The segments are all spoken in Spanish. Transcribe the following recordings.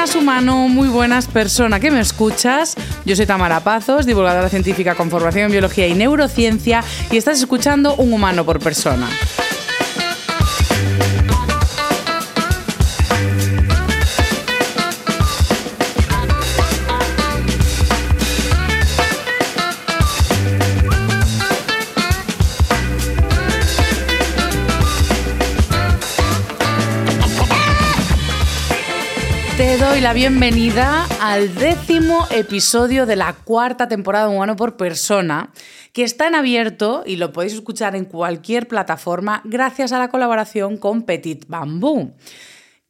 Buenas humano, muy buenas persona que me escuchas. Yo soy Tamara Pazos, divulgadora científica con formación en biología y neurociencia y estás escuchando Un humano por persona. La bienvenida al décimo episodio de la cuarta temporada de Humano por Persona, que está en abierto y lo podéis escuchar en cualquier plataforma gracias a la colaboración con Petit Bambú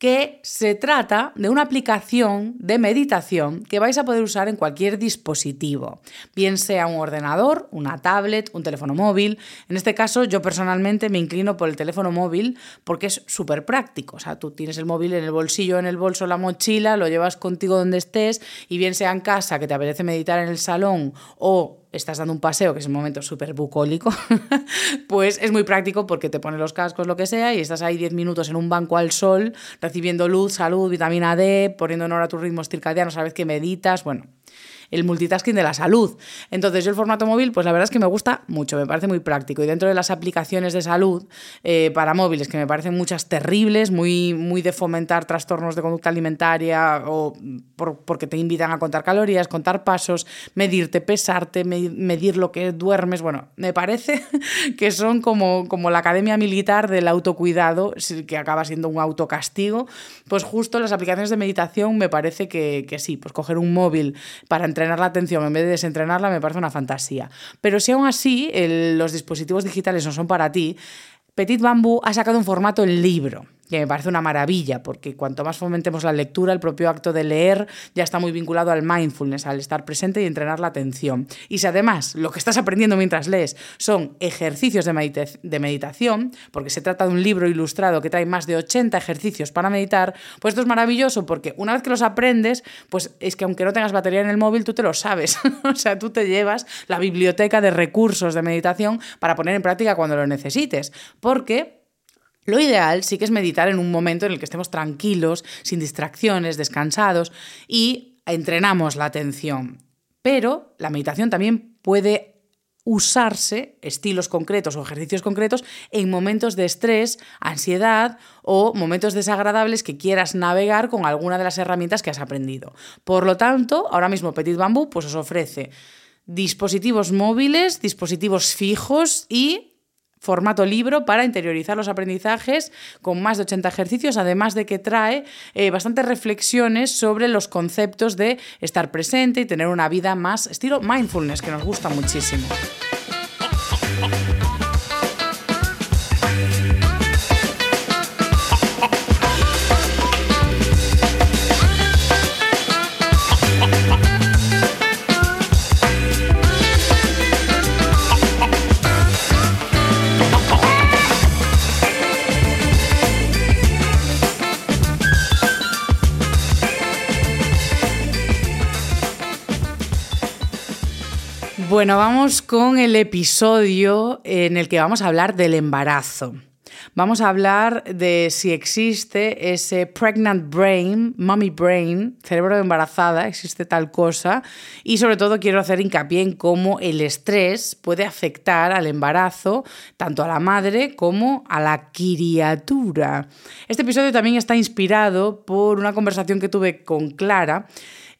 que se trata de una aplicación de meditación que vais a poder usar en cualquier dispositivo, bien sea un ordenador, una tablet, un teléfono móvil. En este caso, yo personalmente me inclino por el teléfono móvil porque es súper práctico. O sea, tú tienes el móvil en el bolsillo, en el bolso, la mochila, lo llevas contigo donde estés y bien sea en casa que te apetece meditar en el salón o estás dando un paseo, que es un momento súper bucólico, pues es muy práctico porque te pones los cascos, lo que sea, y estás ahí 10 minutos en un banco al sol, recibiendo luz, salud, vitamina D, poniendo en hora tus ritmos circadianos a la vez que meditas, bueno, el multitasking de la salud. Entonces yo el formato móvil, pues la verdad es que me gusta mucho, me parece muy práctico. Y dentro de las aplicaciones de salud eh, para móviles, que me parecen muchas terribles, muy, muy de fomentar trastornos de conducta alimentaria o porque te invitan a contar calorías, contar pasos, medirte, pesarte, medir lo que duermes, bueno, me parece que son como, como la academia militar del autocuidado, que acaba siendo un autocastigo. Pues justo las aplicaciones de meditación me parece que, sí, pues coger un móvil para entrenar entrenar la atención en vez de desentrenarla me parece una fantasía. Pero si aún así los dispositivos digitales no son para ti, Petit Bambú ha sacado un formato en libro que me parece una maravilla, porque cuanto más fomentemos la lectura, el propio acto de leer ya está muy vinculado al mindfulness, al estar presente y entrenar la atención. Y si además lo que estás aprendiendo mientras lees son ejercicios de, de meditación, porque se trata de un libro ilustrado que trae más de 80 ejercicios para meditar, pues esto es maravilloso, porque una vez que los aprendes, pues es que aunque no tengas batería en el móvil, tú te lo sabes. o sea, tú te llevas la biblioteca de recursos de meditación para poner en práctica cuando lo necesites. Porque lo ideal sí que es meditar en un momento en el que estemos tranquilos, sin distracciones, descansados y entrenamos la atención. Pero la meditación también puede usarse estilos concretos o ejercicios concretos en momentos de estrés, ansiedad o momentos desagradables que quieras navegar con alguna de las herramientas que has aprendido. Por lo tanto, ahora mismo Petit Bambú pues os ofrece dispositivos móviles, dispositivos fijos y formato libro para interiorizar los aprendizajes con más de 80 ejercicios, además de que trae eh, bastantes reflexiones sobre los conceptos de estar presente y tener una vida más estilo mindfulness, que nos gusta muchísimo. Bueno, vamos con el episodio en el que vamos a hablar del embarazo. Vamos a hablar de si existe ese pregnant brain, mommy brain, cerebro de embarazada, existe tal cosa. Y sobre todo quiero hacer hincapié en cómo el estrés puede afectar al embarazo, tanto a la madre como a la criatura. Este episodio también está inspirado por una conversación que tuve con Clara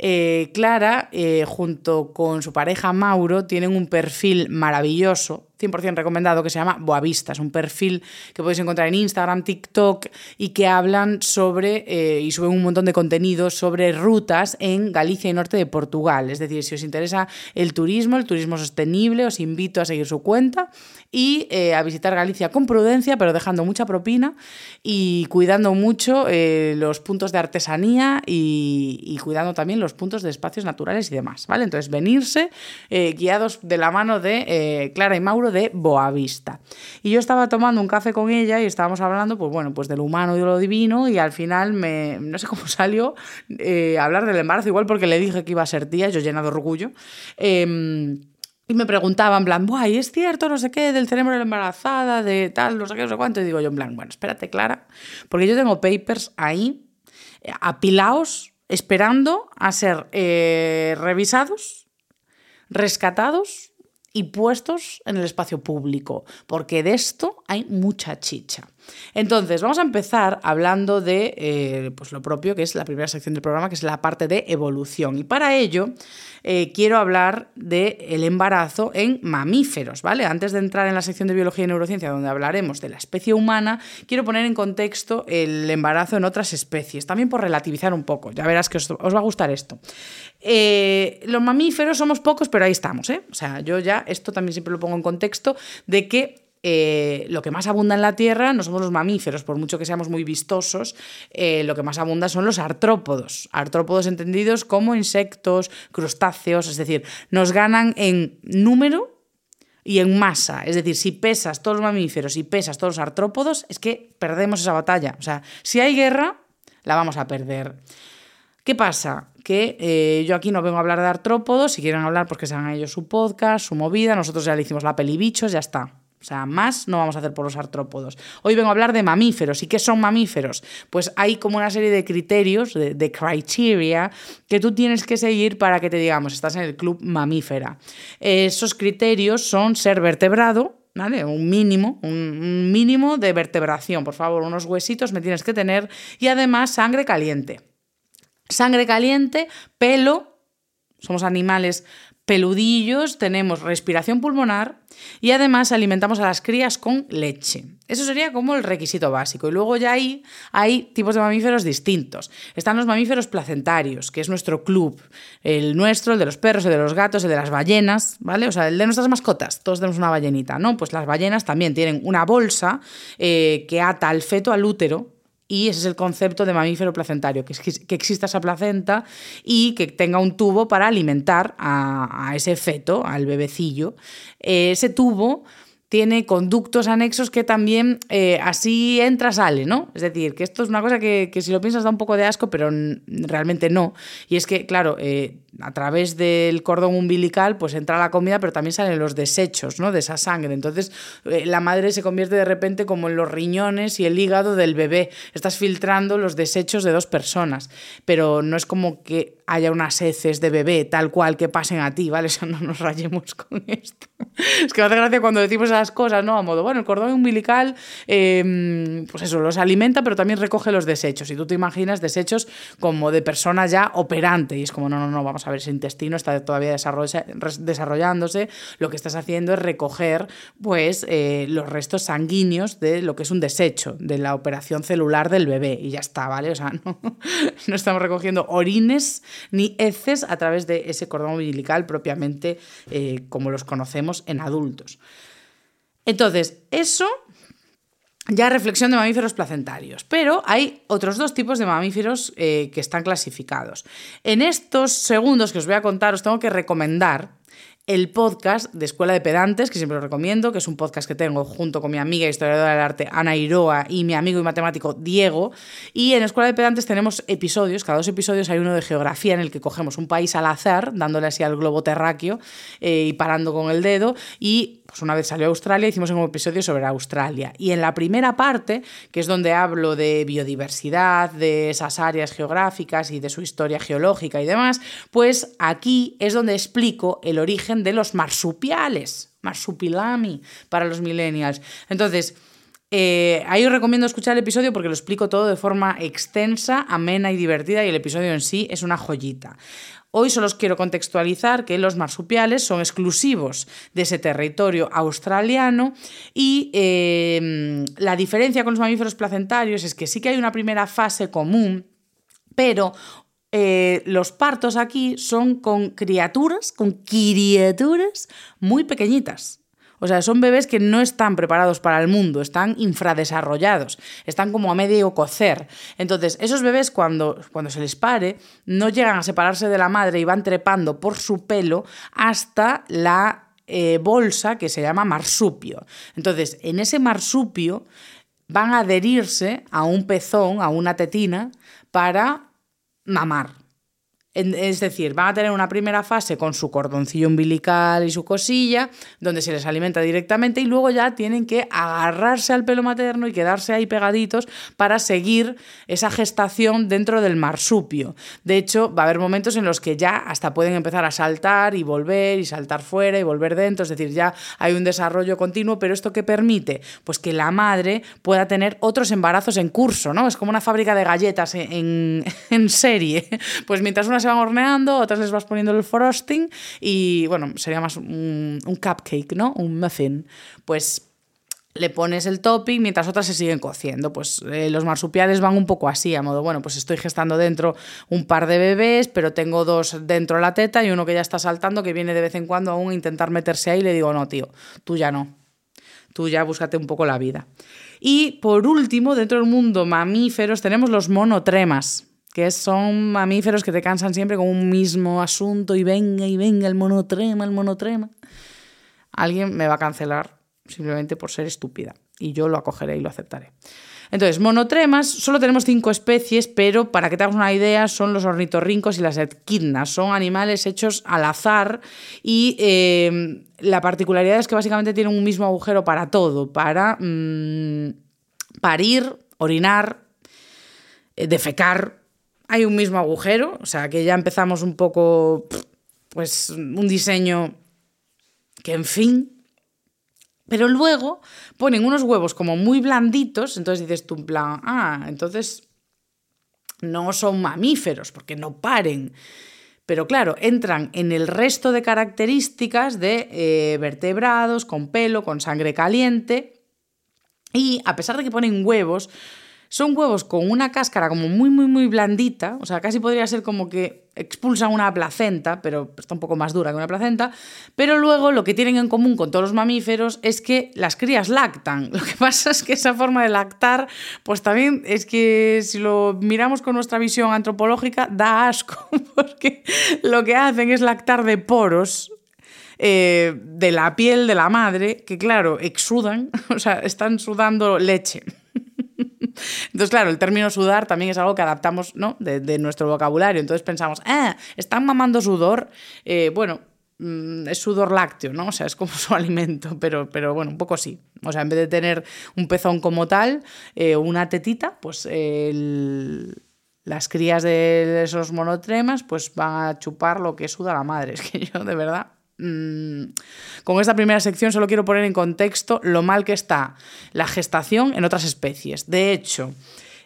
eh, Clara, eh, junto con su pareja Mauro, tienen un perfil maravilloso 100% recomendado que se llama Boavista. Es un perfil que podéis encontrar en Instagram, TikTok y que hablan sobre eh, y suben un montón de contenidos sobre rutas en Galicia y norte de Portugal. Es decir, si os interesa el turismo, el turismo sostenible, os invito a seguir su cuenta y eh, a visitar Galicia con prudencia, pero dejando mucha propina y cuidando mucho eh, los puntos de artesanía y, cuidando también los puntos de espacios naturales y demás, ¿vale? Entonces, venirse eh, guiados de la mano de Clara y Mauro de Boavista. Y yo estaba tomando un café con ella y estábamos hablando, pues bueno, pues del humano y de lo divino y al final me, no sé cómo salió hablar del embarazo, igual porque le dije que iba a ser tía, yo llena de orgullo. Em, y me preguntaban, en plan, ¿es cierto no sé qué del cerebro de la embarazada, de tal, no sé qué, no sé cuánto? Y digo yo, en plan, bueno, espérate, Clara, porque yo tengo papers ahí, eh, apilados, esperando a ser eh, revisados, rescatados y puestos en el espacio público, porque de esto hay mucha chicha. Entonces, vamos a empezar hablando de eh, pues lo propio, que es la primera sección del programa, que es la parte de evolución. Y para ello, eh, quiero hablar del embarazo en mamíferos, ¿vale? Antes de entrar en la sección de biología y neurociencia, donde hablaremos de la especie humana, quiero poner en contexto el embarazo en otras especies, también por relativizar un poco. Ya verás que os, va a gustar esto. Eh, los mamíferos somos pocos, pero ahí estamos, ¿eh? O sea, yo ya esto también siempre lo pongo en contexto de que eh, lo que más abunda en la Tierra no somos los mamíferos, por mucho que seamos muy vistosos, eh, lo que más abunda son los artrópodos, artrópodos entendidos como insectos, crustáceos, es decir, nos ganan en número y en masa. Es decir, si pesas todos los mamíferos y pesas todos los artrópodos, es que perdemos esa batalla. O sea, si hay guerra, la vamos a perder. ¿Qué pasa? Que eh, yo aquí no vengo a hablar de artrópodos, si quieren hablar, pues que se hagan ellos su podcast, su movida, nosotros ya le hicimos la peli bichos, ya está. O sea, más no vamos a hacer por los artrópodos. Hoy vengo a hablar de mamíferos. ¿Y qué son mamíferos? Pues hay como una serie de criterios, de, criteria, que tú tienes que seguir para que te digamos, estás en el club mamífera. Esos criterios son ser vertebrado, ¿Vale? Un mínimo, un mínimo de vertebración, por favor, unos huesitos me tienes que tener y además sangre caliente. Sangre caliente, pelo, somos animales peludillos, tenemos respiración pulmonar y además alimentamos a las crías con leche. Eso sería como el requisito básico. Y luego ya ahí hay tipos de mamíferos distintos. Están los mamíferos placentarios, que es nuestro club. El nuestro, el de los perros, el de los gatos, el de las ballenas, ¿vale? O sea, el de nuestras mascotas. Todos tenemos una ballenita, ¿no? Pues las ballenas también tienen una bolsa eh, que ata al feto al útero y ese es el concepto de mamífero placentario, que, que exista esa placenta y que tenga un tubo para alimentar a, ese feto, al bebecillo. ese tubo tiene conductos anexos que también eh, así entra, sale, ¿no? Es decir, que esto es una cosa que, si lo piensas da un poco de asco, pero realmente no. Y es que, claro, eh, a través del cordón umbilical pues entra la comida, pero también salen los desechos ¿no? de esa sangre. Entonces eh, la madre se convierte de repente como en los riñones y el hígado del bebé. Estás filtrando los desechos de dos personas, pero no es como que haya unas heces de bebé tal cual que pasen a ti, ¿vale? Eso no nos rayemos con esto. Es que me hace gracia cuando decimos esas cosas, ¿no? A modo, bueno, el cordón umbilical, em, pues eso, los alimenta, pero también recoge los desechos. Y tú te imaginas desechos como de persona ya operante. Y es como, no, no, no, vamos a ver, ese intestino está todavía desarrollándose, lo que estás haciendo es recoger pues, eh, los restos sanguíneos de lo que es un desecho, de la operación celular del bebé, y ya está, ¿vale? O sea, no, no estamos recogiendo orines ni heces a través de ese cordón umbilical propiamente eh, como los conocemos en adultos. Entonces, eso ya reflexión de mamíferos placentarios, pero hay otros dos tipos de mamíferos eh, que están clasificados. En estos segundos que os voy a contar, os tengo que recomendar el podcast de Escuela de Pedantes, que siempre lo recomiendo, que es un podcast que tengo junto con mi amiga historiadora del arte Ana Iroa y mi amigo y matemático Diego. Y en Escuela de Pedantes tenemos episodios, cada dos episodios hay uno de geografía en el que cogemos un país al azar, dándole así al globo terráqueo eh, y parando con el dedo, y pues una vez salió Australia, hicimos un episodio sobre Australia. Y en la primera parte, que es donde hablo de biodiversidad, de esas áreas geográficas y de su historia geológica y demás, pues aquí es donde explico el origen de los marsupiales, marsupilami para los millennials. Entonces, eh, ahí os recomiendo escuchar el episodio porque lo explico todo de forma extensa, amena y divertida y el episodio en sí es una joyita. Hoy solo os quiero contextualizar que los marsupiales son exclusivos de ese territorio australiano y eh, la diferencia con los mamíferos placentarios es que sí que hay una primera fase común, pero eh, los partos aquí son con criaturas, con criaturas muy pequeñitas. O sea, son bebés que no están preparados para el mundo, están infradesarrollados, están como a medio cocer. Entonces, esos bebés cuando, cuando se les pare, no llegan a separarse de la madre y van trepando por su pelo hasta la eh, bolsa que se llama marsupio. Entonces, en ese marsupio van a adherirse a un pezón, a una tetina, para mamar. Es decir, van a tener una primera fase con su cordoncillo umbilical y su cosilla, donde se les alimenta directamente y luego ya tienen que agarrarse al pelo materno y quedarse ahí pegaditos para seguir esa gestación dentro del marsupio. De hecho, va a haber momentos en los que ya hasta pueden empezar a saltar y volver y saltar fuera y volver dentro, es decir, ya hay un desarrollo continuo, pero esto que permite, pues que la madre pueda tener otros embarazos en curso, ¿no? Es como una fábrica de galletas en, en serie. Pues mientras una se van horneando, otras les vas poniendo el frosting y bueno, sería más un, cupcake, ¿no? Un muffin. Pues le pones el topping mientras otras se siguen cociendo. Pues eh, los marsupiales van un poco así, a modo, bueno, pues estoy gestando dentro un par de bebés, pero tengo dos dentro de la teta y uno que ya está saltando, que viene de vez en cuando aún a intentar meterse ahí y le digo, no, tío, tú ya no. Tú ya búscate un poco la vida. Y por último, dentro del mundo mamíferos tenemos los monotremas que son mamíferos que te cansan siempre con un mismo asunto y venga y venga el monotrema, el monotrema. Alguien me va a cancelar simplemente por ser estúpida y yo lo acogeré y lo aceptaré. Entonces, monotremas, solo tenemos cinco especies, pero para que te hagas una idea, son los ornitorrincos y las equidnas. Son animales hechos al azar y eh, la particularidad es que básicamente tienen un mismo agujero para todo, para mm, parir, orinar, eh, defecar, hay un mismo agujero, o sea que ya empezamos un poco, pues un diseño que en fin. Pero luego ponen unos huevos como muy blanditos, entonces dices tú en plan, ah, entonces no son mamíferos porque no paren. Pero claro, entran en el resto de características de eh, vertebrados, con pelo, con sangre caliente. Y a pesar de que ponen huevos, son huevos con una cáscara como muy, muy, muy blandita, o sea, casi podría ser como que expulsan una placenta, pero está un poco más dura que una placenta, pero luego lo que tienen en común con todos los mamíferos es que las crías lactan. Lo que pasa es que esa forma de lactar, pues también es que si lo miramos con nuestra visión antropológica, da asco, porque lo que hacen es lactar de poros, eh, de la piel de la madre, que claro, exudan, o sea, están sudando leche. Entonces, claro, el término sudar también es algo que adaptamos ¿no? de, nuestro vocabulario. Entonces pensamos, ah, están mamando sudor. Eh, bueno, mm, es sudor lácteo, ¿no? O sea, es como su alimento, pero, pero bueno, un poco sí. O sea, en vez de tener un pezón como tal, eh, una tetita, pues las crías de esos monotremas pues van a chupar lo que suda la madre. Es que yo, de verdad, con esta primera sección solo quiero poner en contexto lo mal que está la gestación en otras especies. De hecho,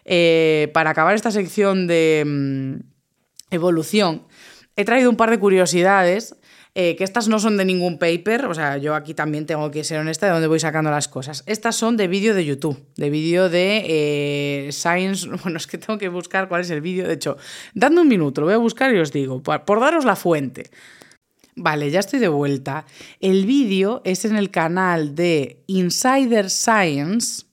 eh, para acabar esta sección de mm, evolución, he traído un par de curiosidades. Eh, que estas no son de ningún paper, o sea, yo aquí también tengo que ser honesta de dónde voy sacando las cosas. Estas son de vídeo de YouTube, de vídeo de eh, Science. Bueno, es que tengo que buscar cuál es el vídeo. De hecho, dadme un minuto, lo voy a buscar y os digo, por daros la fuente. Vale, ya estoy de vuelta. El vídeo es en el canal de Insider Science,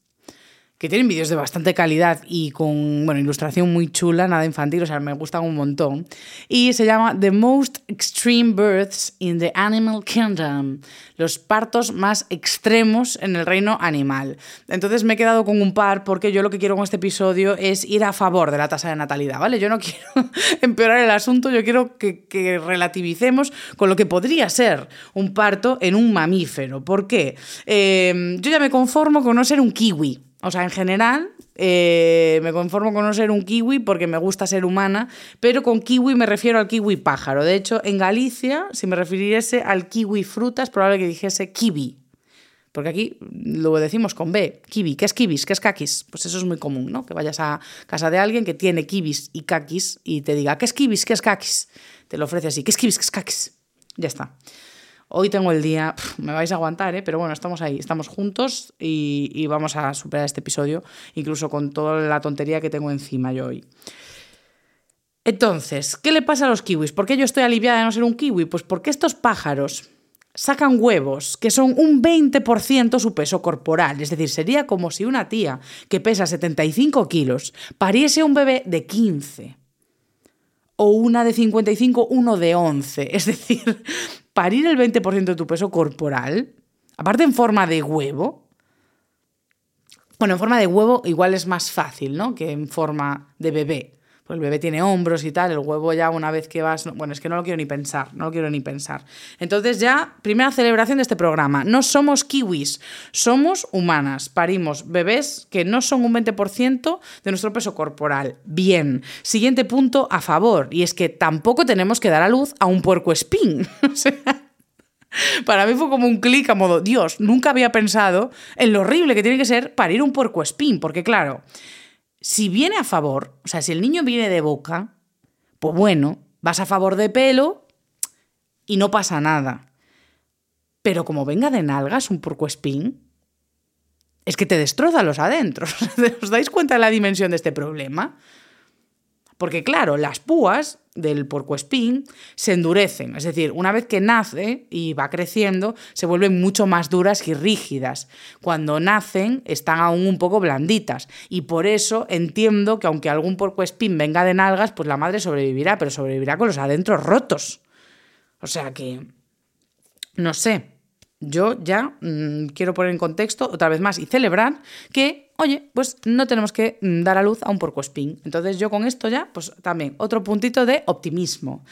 que tienen vídeos de bastante calidad y con bueno, ilustración muy chula, nada infantil, o sea, me gustan un montón. Y se llama The Most Extreme Births in the Animal Kingdom, los partos más extremos en el reino animal. Entonces me he quedado con un par porque yo lo que quiero con este episodio es ir a favor de la tasa de natalidad, ¿vale? Yo no quiero empeorar el asunto, yo quiero que, relativicemos con lo que podría ser un parto en un mamífero. ¿Por qué? Eh, yo ya me conformo con no ser un kiwi. O sea, en general, eh, me conformo con no ser un kiwi porque me gusta ser humana, pero con kiwi me refiero al kiwi pájaro. De hecho, en Galicia, si me refiriese al kiwi fruta, es probable que dijese kiwi. Porque aquí lo decimos con B, kiwi. ¿Qué es kibis? ¿Qué es kakis? Pues eso es muy común, ¿no? Que vayas a casa de alguien que tiene kibis y kakis y te diga, ¿qué es kibis? ¿Qué es kakis? Te lo ofrece así, ¿qué es kibis? ¿Qué es kakis? Ya está. Hoy tengo el día, me vais a aguantar, ¿eh? pero bueno, estamos ahí, estamos juntos y, vamos a superar este episodio, incluso con toda la tontería que tengo encima yo hoy. Entonces, ¿qué le pasa a los kiwis? ¿Por qué yo estoy aliviada de no ser un kiwi? Pues porque estos pájaros sacan huevos que son un 20% su peso corporal. Es decir, sería como si una tía que pesa 75 kilos pariese un bebé de 15. O una de 55, uno de 11. Es decir, parir el 20% de tu peso corporal, aparte en forma de huevo. Bueno, en forma de huevo igual es más fácil, ¿no? Que en forma de bebé el bebé tiene hombros y tal, el huevo ya una vez que vas, bueno, es que no lo quiero ni pensar, no lo quiero ni pensar. Entonces ya, primera celebración de este programa, no somos kiwis, somos humanas, parimos bebés que no son un 20% de nuestro peso corporal. Bien, siguiente punto a favor, y es que tampoco tenemos que dar a luz a un puerco espín. o sea, para mí fue como un clic a modo, Dios, nunca había pensado en lo horrible que tiene que ser parir un puerco espín, porque claro, si viene a favor, o sea, si el niño viene de boca, pues bueno, vas a favor de pelo y no pasa nada. Pero como venga de nalgas un espín, es que te destroza los adentros. ¿Os dais cuenta de la dimensión de este problema? Porque claro, las púas del puercoespín se endurecen, es decir, una vez que nace y va creciendo, se vuelven mucho más duras y rígidas. Cuando nacen están aún un poco blanditas y por eso entiendo que aunque algún puercoespín venga de nalgas, pues la madre sobrevivirá, pero sobrevivirá con los adentros rotos. O sea que no sé, yo ya mmm, quiero poner en contexto otra vez más y celebrar que, oye, pues no tenemos que mm, dar a luz a un porcoespín. Entonces yo con esto ya, pues también otro puntito de optimismo.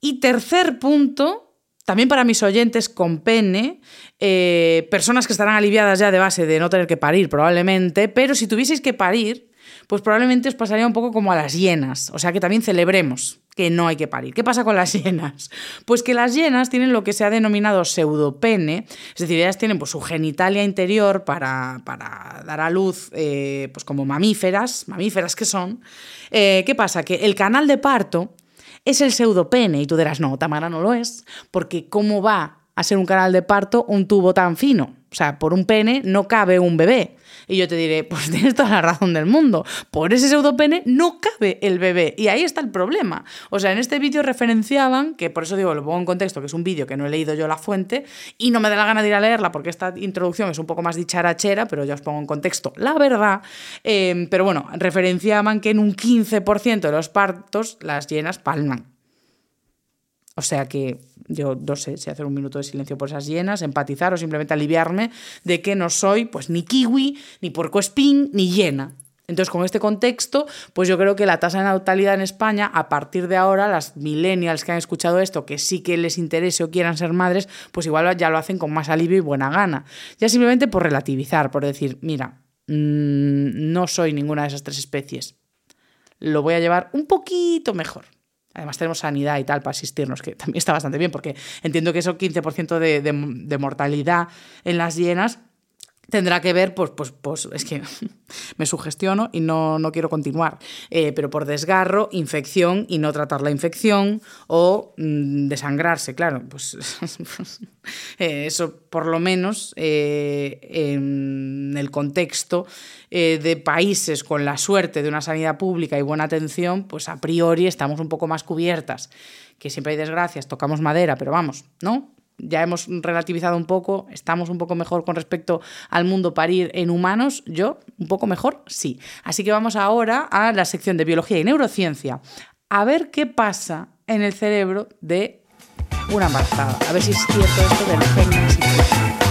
Y tercer punto, también para mis oyentes con pene, eh, personas que estarán aliviadas ya de base de no tener que parir probablemente, pero si tuvieseis que parir, pues probablemente os pasaría un poco como a las hienas, o sea que también celebremos que no hay que parir. ¿Qué pasa con las hienas? Pues que las hienas tienen lo que se ha denominado pseudopene, es decir, ellas tienen pues, su genitalia interior para, para dar a luz eh, pues como mamíferas, mamíferas que son. Eh, ¿Qué pasa? Que el canal de parto es el pseudopene y tú dirás, no, Tamara no lo es, porque ¿cómo va a ser un canal de parto un tubo tan fino? O sea, por un pene no cabe un bebé. Y yo te diré, pues tienes toda la razón del mundo. Por ese pseudopene no cabe el bebé. Y ahí está el problema. O sea, en este vídeo referenciaban, que por eso digo, lo pongo en contexto, que es un vídeo que no he leído yo la fuente y no me da la gana de ir a leerla porque esta introducción es un poco más dicharachera, pero ya os pongo en contexto la verdad. Eh, pero bueno, referenciaban que en un 15% de los partos las llenas palman. O sea que yo no sé si hacer un minuto de silencio por esas llenas, empatizar o simplemente aliviarme de que no soy pues ni kiwi, ni puercoespín, ni llena. Entonces, con este contexto, pues yo creo que la tasa de natalidad en España, a partir de ahora, las millennials que han escuchado esto, que sí que les interese o quieran ser madres, pues igual ya lo hacen con más alivio y buena gana. Ya simplemente por relativizar, por decir, mira, mmm, no soy ninguna de esas tres especies. Lo voy a llevar un poquito mejor. Además tenemos sanidad y tal para asistirnos, que también está bastante bien, porque entiendo que eso 15% de, de, de mortalidad en las hienas tendrá que ver, pues, pues, pues es que me sugestiono y no, no quiero continuar, eh, pero por desgarro, infección y no tratar la infección o mmm, desangrarse, claro, pues eh, eso por lo menos eh, en el contexto de países con la suerte de una sanidad pública y buena atención, pues a priori estamos un poco más cubiertas, que siempre hay desgracias, tocamos madera, pero vamos, ¿no? Ya hemos relativizado un poco, estamos un poco mejor con respecto al mundo parir en humanos, yo un poco mejor, sí. Así que vamos ahora a la sección de biología y neurociencia, a ver qué pasa en el cerebro de una embarazada, a ver si es cierto esto del gen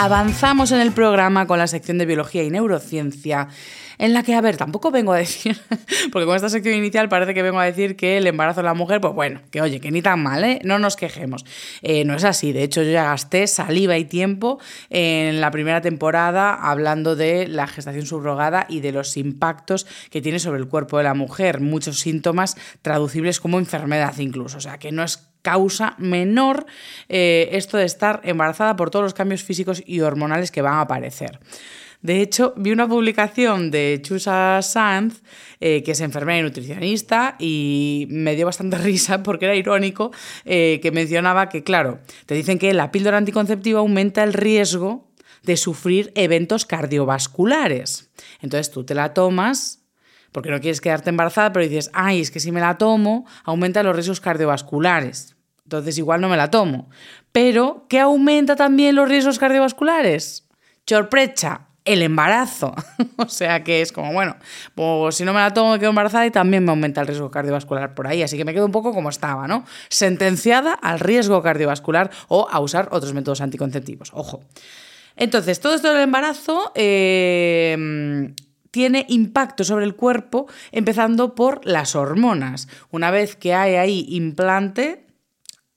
Avanzamos en el programa con la sección de biología y neurociencia en la que, a ver, tampoco vengo a decir, porque con esta sección inicial parece que vengo a decir que el embarazo de la mujer, pues bueno, que oye, que ni tan mal, ¿eh? No nos quejemos. Eh, no es así, de hecho yo ya gasté saliva y tiempo en la primera temporada hablando de la gestación subrogada y de los impactos que tiene sobre el cuerpo de la mujer, muchos síntomas traducibles como enfermedad incluso, o sea, que no es causa menor eh, esto de estar embarazada por todos los cambios físicos y hormonales que van a aparecer. De hecho, vi una publicación de Chusa Sanz, eh, que es enfermera y nutricionista, y me dio bastante risa porque era irónico eh, que mencionaba que, claro, te dicen que la píldora anticonceptiva aumenta el riesgo de sufrir eventos cardiovasculares. Entonces tú te la tomas porque no quieres quedarte embarazada, pero dices, ay, es que si me la tomo, aumenta los riesgos cardiovasculares. Entonces igual no me la tomo. Pero, ¿qué aumenta también los riesgos cardiovasculares? Chorprecha, el embarazo. o sea que es como, bueno, pues si no me la tomo me quedo embarazada y también me aumenta el riesgo cardiovascular por ahí. Así que me quedo un poco como estaba, ¿no? Sentenciada al riesgo cardiovascular o a usar otros métodos anticonceptivos. Ojo. Entonces, todo esto del embarazo eh, tiene impacto sobre el cuerpo, empezando por las hormonas. Una vez que hay ahí implante,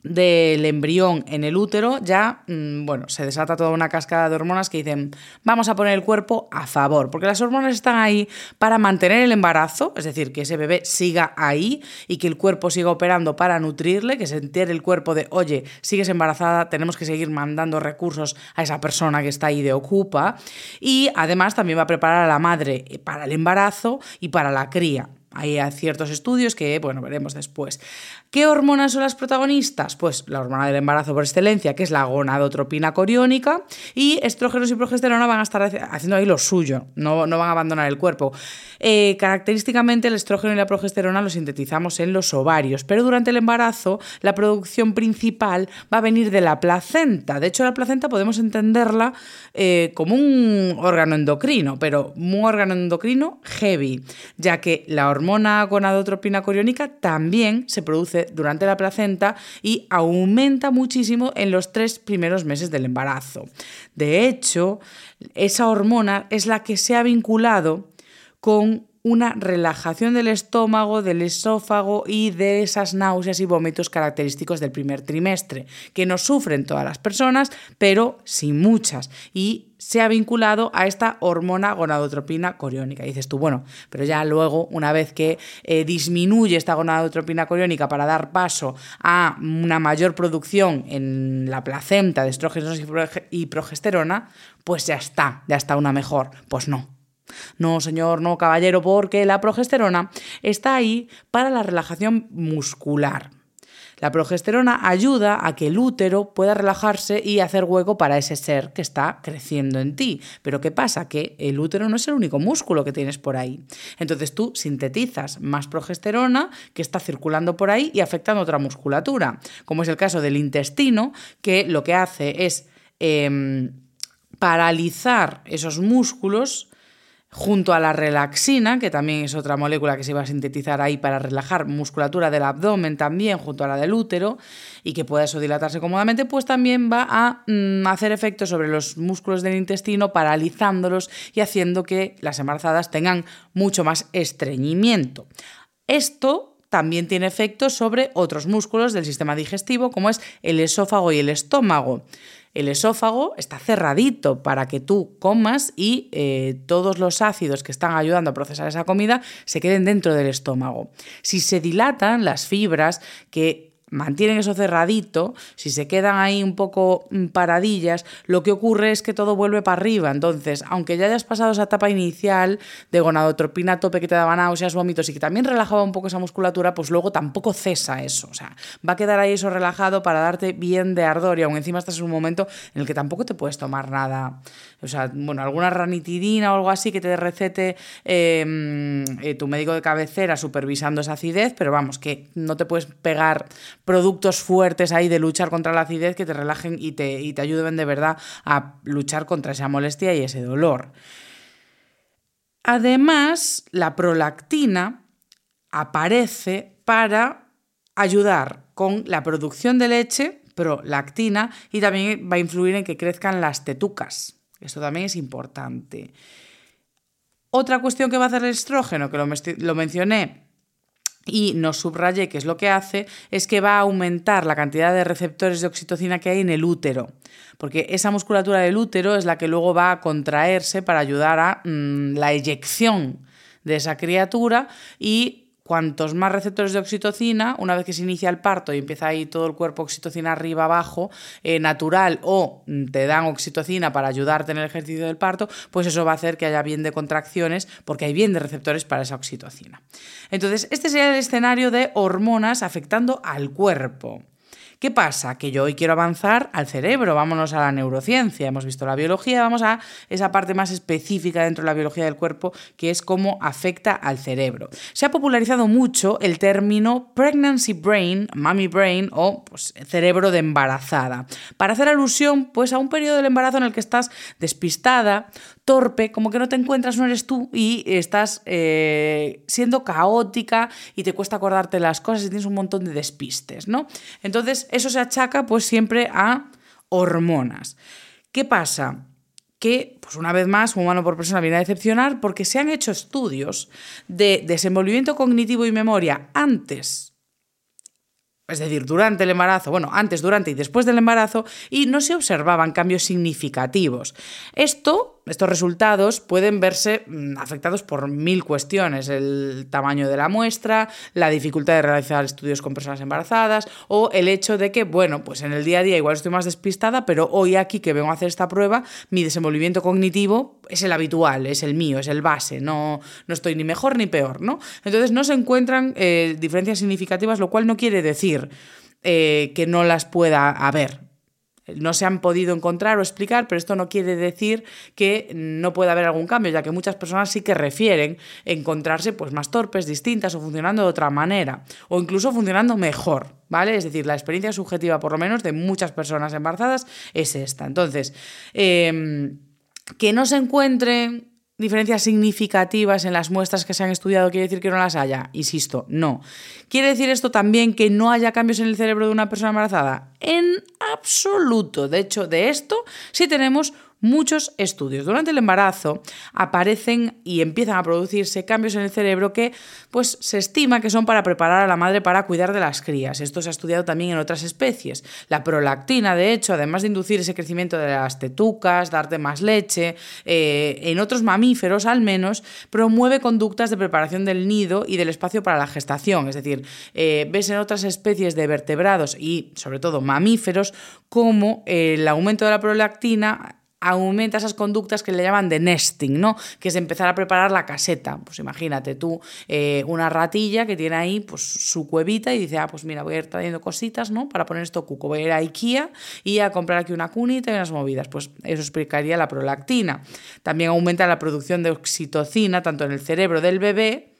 del embrión en el útero, ya, mm, bueno, se desata toda una cascada de hormonas que dicen, vamos a poner el cuerpo a favor, porque las hormonas están ahí para mantener el embarazo, es decir, que ese bebé siga ahí y que el cuerpo siga operando para nutrirle, que se entere el cuerpo de, oye, sigues embarazada, tenemos que seguir mandando recursos a esa persona que está ahí de ocupa, y además también va a preparar a la madre para el embarazo y para la cría. Hay ciertos estudios que, bueno, veremos después. ¿Qué hormonas son las protagonistas? Pues la hormona del embarazo por excelencia, que es la gonadotropina coriónica, y estrógenos y progesterona van a estar haciendo ahí lo suyo, no, no van a abandonar el cuerpo. Eh, característicamente el estrógeno y la progesterona los sintetizamos en los ovarios, pero durante el embarazo la producción principal va a venir de la placenta. De hecho, la placenta podemos entenderla eh, como un órgano endocrino, pero un órgano endocrino heavy, ya que la hormona gonadotropina coriónica también se produce durante la placenta y aumenta muchísimo en los tres primeros meses del embarazo. De hecho, esa hormona es la que se ha vinculado con una relajación del estómago, del esófago y de esas náuseas y vómitos característicos del primer trimestre, que no sufren todas las personas, pero sí muchas. Y se ha vinculado a esta hormona gonadotropina coriónica. Y dices tú, bueno, pero ya luego, una vez que eh, disminuye esta gonadotropina coriónica para dar paso a una mayor producción en la placenta de estrógenos y progesterona, pues ya está, ya está una mejor. Pues no, no, señor, no, caballero, porque la progesterona está ahí para la relajación muscular. La progesterona ayuda a que el útero pueda relajarse y hacer hueco para ese ser que está creciendo en ti. Pero ¿qué pasa? Que el útero no es el único músculo que tienes por ahí. Entonces tú sintetizas más progesterona que está circulando por ahí y afectando otra musculatura, como es el caso del intestino, que lo que hace es em, paralizar esos músculos junto a la relaxina, que también es otra molécula que se va a sintetizar ahí para relajar musculatura del abdomen también, junto a la del útero, y que pueda eso dilatarse cómodamente, pues también va a mm, hacer efecto sobre los músculos del intestino, paralizándolos y haciendo que las embarazadas tengan mucho más estreñimiento. Esto también tiene efecto sobre otros músculos del sistema digestivo, como es el esófago y el estómago. El esófago está cerradito para que tú comas y eh, todos los ácidos que están ayudando a procesar esa comida se queden dentro del estómago. Si se dilatan las fibras que mantienen eso cerradito, si se quedan ahí un poco mm, paradillas, lo que ocurre es que todo vuelve para arriba. Entonces, aunque ya hayas pasado esa etapa inicial de gonadotropina a tope que te daba náuseas, vómitos y que también relajaba un poco esa musculatura, pues luego tampoco cesa eso. O sea, va a quedar ahí eso relajado para darte bien de ardor y aún encima estás en un momento en el que tampoco te puedes tomar nada. O sea, bueno, alguna ranitidina o algo así que te recete em, eh, tu médico de cabecera supervisando esa acidez, pero vamos, que no te puedes pegar productos fuertes ahí de luchar contra la acidez que te relajen y te, y te ayuden de verdad a luchar contra esa molestia y ese dolor. Además, la prolactina aparece para ayudar con la producción de leche, prolactina, y también va a influir en que crezcan las tetucas. Esto también es importante. Otra cuestión que va a hacer el estrógeno, que lo, mencioné y no subrayé que es lo que hace, es que va a aumentar la cantidad de receptores de oxitocina que hay en el útero, porque esa musculatura del útero es la que luego va a contraerse para ayudar a mm, la eyección de esa criatura y cuantos más receptores de oxitocina, una vez que se inicia el parto y empieza ahí todo el cuerpo oxitocina arriba abajo, eh, natural, o te dan oxitocina para ayudarte en el ejercicio del parto, pues eso va a hacer que haya bien de contracciones porque hay bien de receptores para esa oxitocina. Entonces, este sería el escenario de hormonas afectando al cuerpo. ¿Qué pasa? Que yo hoy quiero avanzar al cerebro, vámonos a la neurociencia, hemos visto la biología, vamos a esa parte más específica dentro de la biología del cuerpo, que es cómo afecta al cerebro. Se ha popularizado mucho el término pregnancy brain, mommy brain o pues, cerebro de embarazada, para hacer alusión pues, a un periodo del embarazo en el que estás despistada, torpe, como que no te encuentras, no eres tú y estás eh, siendo caótica y te cuesta acordarte las cosas y tienes un montón de despistes, ¿no? Entonces, eso se achaca pues siempre a hormonas. ¿Qué pasa? que, pues una vez más, humano por persona viene a decepcionar porque se han hecho estudios de desenvolvimiento cognitivo y memoria antes es decir, durante el embarazo, bueno, antes, durante y después del embarazo, y no se observaban cambios significativos. Esto, estos resultados pueden verse mm, afectados por mil cuestiones, el tamaño de la muestra, la dificultad de realizar estudios con personas embarazadas o el hecho de que, bueno, pues en el día a día igual estoy más despistada, pero hoy aquí que vengo a hacer esta prueba, mi desenvolvimiento cognitivo es el habitual, es el mío, es el base, no, no estoy ni mejor ni peor, ¿no? Entonces no se encuentran eh, diferencias significativas, lo cual no quiere decir eh, que no las pueda haber. No se han podido encontrar o explicar, pero esto no quiere decir que no pueda haber algún cambio, ya que muchas personas sí que refieren encontrarse pues, más torpes, distintas o funcionando de otra manera, o incluso funcionando mejor, ¿vale? Es decir, la experiencia subjetiva, por lo menos, de muchas personas embarazadas es esta. Entonces, em, que no se encuentren diferencias significativas en las muestras que se han estudiado quiere decir que no las haya. Insisto, no. ¿Quiere decir esto también que no haya cambios en el cerebro de una persona embarazada? En absoluto. De hecho, de esto sí tenemos muchos estudios. Durante el embarazo aparecen y empiezan a producirse cambios en el cerebro que pues, se estima que son para preparar a la madre para cuidar de las crías. Esto se ha estudiado también en otras especies. La prolactina, de hecho, además de inducir ese crecimiento de las tetucas, darte más leche, eh, en otros mamíferos al menos, promueve conductas de preparación del nido y del espacio para la gestación. Es decir, eh, ves en otras especies de vertebrados y sobre todo mamíferos como el aumento de la prolactina aumenta esas conductas que le llaman de nesting, ¿no? Que es empezar a preparar la caseta. Pues imagínate tú eh, una ratilla que tiene ahí pues, su cuevita y dice, ah, pues mira, voy a ir trayendo cositas, ¿no? Para poner esto cuco. Voy a ir a IKEA y a comprar aquí una cunita y unas movidas. Pues eso explicaría la prolactina. También aumenta la producción de oxitocina, tanto en el cerebro del bebé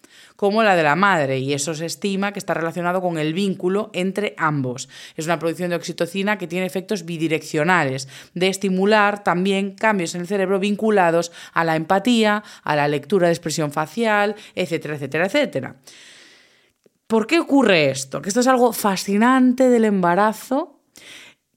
como la de la madre, y eso se estima que está relacionado con el vínculo entre ambos. Es una producción de oxitocina que tiene efectos bidireccionales, de estimular también cambios en el cerebro vinculados a la empatía, a la lectura de expresión facial, etcétera, etcétera, etcétera. ¿Por qué ocurre esto? Que esto es algo fascinante del embarazo,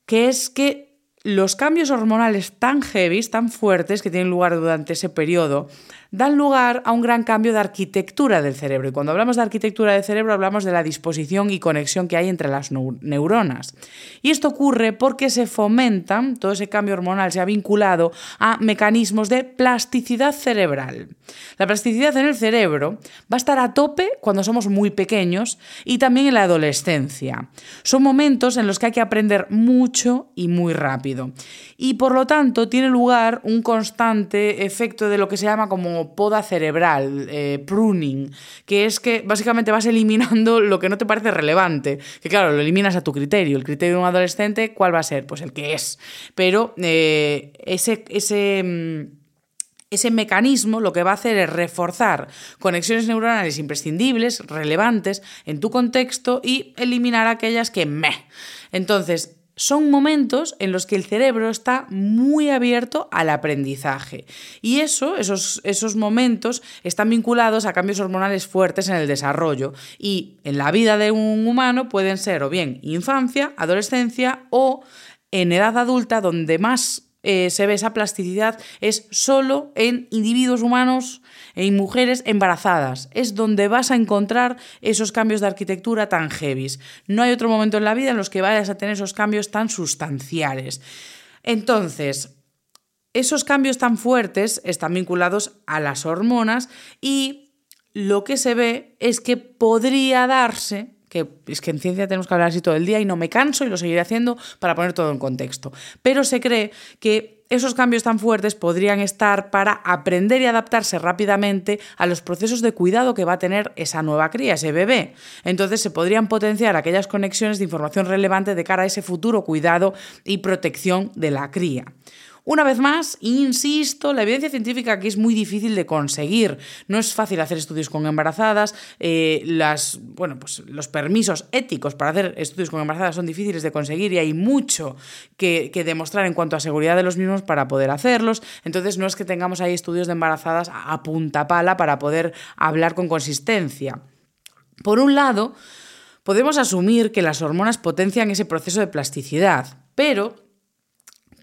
que es que los cambios hormonales tan heavy, tan fuertes que tienen lugar durante ese periodo, dan lugar a un gran cambio de arquitectura del cerebro. Y cuando hablamos de arquitectura del cerebro hablamos de la disposición y conexión que hay entre las neuronas. Y esto ocurre porque se fomentan, todo ese cambio hormonal se ha vinculado a mecanismos de plasticidad cerebral. La plasticidad en el cerebro va a estar a tope cuando somos muy pequeños y también en la adolescencia. Son momentos en los que hay que aprender mucho y muy rápido. Y por lo tanto tiene lugar un constante efecto de lo que se llama como poda cerebral, eh, pruning, que es que básicamente vas eliminando lo que no te parece relevante, que claro, lo eliminas a tu criterio. El criterio de un adolescente, ¿cuál va a ser? Pues el que es. Pero eh, ese... ese mm, ese mecanismo lo que va a hacer es reforzar conexiones neuronales imprescindibles, relevantes en tu contexto y eliminar aquellas que meh. Entonces, son momentos en los que el cerebro está muy abierto al aprendizaje. Y eso, esos, esos, momentos están vinculados a cambios hormonales fuertes en el desarrollo. Y en la vida de un humano pueden ser o bien infancia, adolescencia o en edad adulta, donde más eh, se ve esa plasticidad, es solo en individuos humanos en mujeres embarazadas. Es donde vas a encontrar esos cambios de arquitectura tan heavies. No hay otro momento en la vida en los que vayas a tener esos cambios tan sustanciales. Entonces, esos cambios tan fuertes están vinculados a las hormonas y lo que se ve es que podría darse, que es que en ciencia tenemos que hablar así todo el día y no me canso y lo seguiré haciendo para poner todo en contexto, pero se cree que esos cambios tan fuertes podrían estar para aprender y adaptarse rápidamente a los procesos de cuidado que va a tener esa nueva cría, ese bebé. Entonces se podrían potenciar aquellas conexiones de información relevante de cara a ese futuro cuidado y protección de la cría. Una vez más, insisto, la evidencia científica aquí es muy difícil de conseguir. No es fácil hacer estudios con embarazadas. Eh, las, bueno, pues los permisos éticos para hacer estudios con embarazadas son difíciles de conseguir y hay mucho que, que demostrar en cuanto a seguridad de los mismos para poder hacerlos. Entonces, no es que tengamos ahí estudios de embarazadas a punta pala para poder hablar con consistencia. Por un lado, podemos asumir que las hormonas potencian ese proceso de plasticidad, pero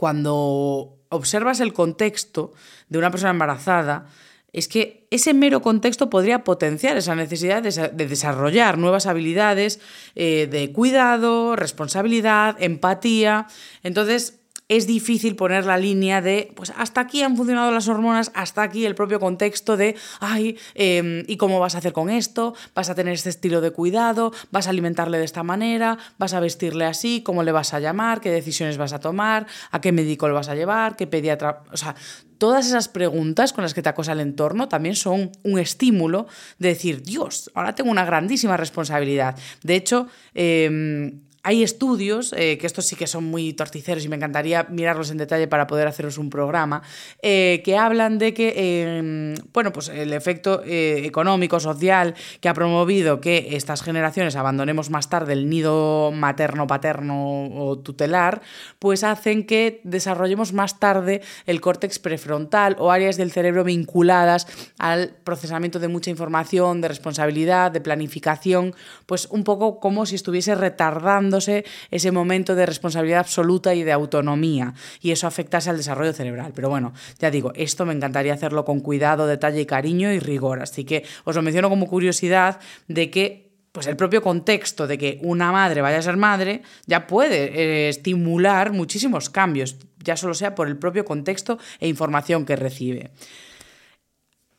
cuando observas el contexto de una persona embarazada, es que ese mero contexto podría potenciar esa necesidad de, desarrollar nuevas habilidades eh, de cuidado, responsabilidad, empatía. Entonces, es difícil poner la línea de, pues hasta aquí han funcionado las hormonas, hasta aquí el propio contexto de, ay, em, ¿y cómo vas a hacer con esto? ¿Vas a tener este estilo de cuidado? ¿Vas a alimentarle de esta manera? ¿Vas a vestirle así? ¿Cómo le vas a llamar? ¿Qué decisiones vas a tomar? ¿A qué médico lo vas a llevar? ¿Qué pediatra? O sea, todas esas preguntas con las que te acosa el entorno también son un estímulo de decir, Dios, ahora tengo una grandísima responsabilidad. De hecho, eh, hay estudios, eh, que estos sí que son muy torticeros y me encantaría mirarlos en detalle para poder haceros un programa, eh, que hablan de que, em, bueno, pues el efecto eh, económico, social que ha promovido que estas generaciones abandonemos más tarde el nido materno, paterno o tutelar, pues hacen que desarrollemos más tarde el córtex prefrontal o áreas del cerebro vinculadas al procesamiento de mucha información, de responsabilidad, de planificación, pues un poco como si estuviese retardando ese momento de responsabilidad absoluta y de autonomía, y eso afectase al desarrollo cerebral. Pero bueno, ya digo, esto me encantaría hacerlo con cuidado, detalle cariño y rigor, así que os lo menciono como curiosidad de que pues el propio contexto de que una madre vaya a ser madre ya puede eh, estimular muchísimos cambios, ya solo sea por el propio contexto e información que recibe.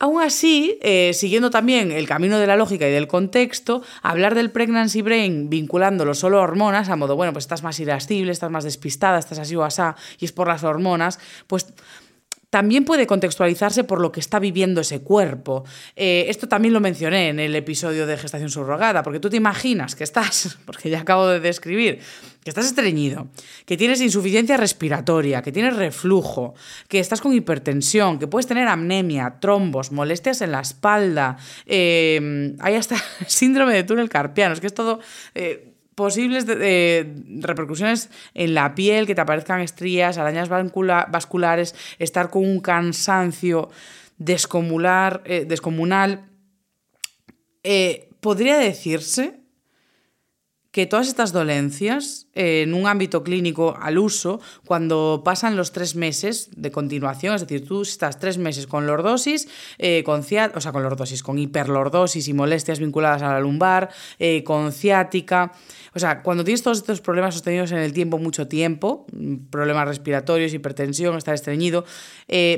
Aún así, eh, siguiendo también el camino de la lógica y del contexto, hablar del pregnancy brain vinculándolo solo a hormonas, a modo, bueno, pues estás más irascible, estás más despistada, estás así o asá, y es por las hormonas, pues también puede contextualizarse por lo que está viviendo ese cuerpo. Eh, esto también lo mencioné en el episodio de gestación subrogada, porque tú te imaginas que estás, porque ya acabo de describir, que estás estreñido, que tienes insuficiencia respiratoria, que tienes reflujo, que estás con hipertensión, que puedes tener amnemia, trombos, molestias en la espalda, eh, hay hasta síndrome de túnel carpiano, es que es todo... Eh, posibles repercusiones en la piel, que te aparezcan estrías, arañas vasculares, estar con un cansancio. Eh, descomunal. Eh, podría decirse que todas estas dolencias, eh, en un ámbito clínico al uso, cuando pasan los tres meses de continuación, es decir, tú estás tres meses con lordosis, eh, con o sea, con lordosis, con hiperlordosis y molestias vinculadas a la lumbar, eh, con ciática, o sea, cuando tienes todos estos problemas sostenidos en el tiempo, mucho tiempo, problemas respiratorios, hipertensión, estar estreñido,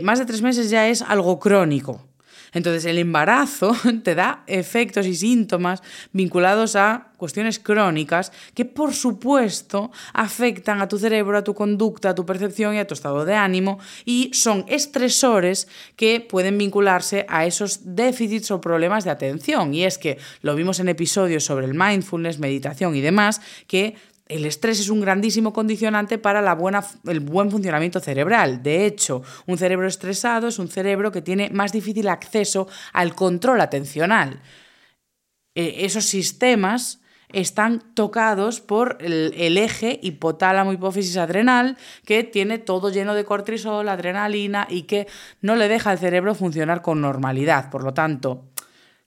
más de tres meses ya es algo crónico. Entonces, el embarazo te da efectos y síntomas vinculados a cuestiones crónicas que, por supuesto, afectan a tu cerebro, a tu conducta, a tu percepción y a tu estado de ánimo y son estresores que pueden vincularse a esos déficits o problemas de atención. Y es que lo vimos en episodios sobre el mindfulness, meditación y demás, que el estrés es un grandísimo condicionante para la buena, el buen funcionamiento cerebral. De hecho, un cerebro estresado es un cerebro que tiene más difícil acceso al control atencional. E, esos sistemas están tocados por el, el, eje hipotálamo hipófisis adrenal que tiene todo lleno de cortisol, adrenalina y que no le deja al cerebro funcionar con normalidad. Por lo tanto,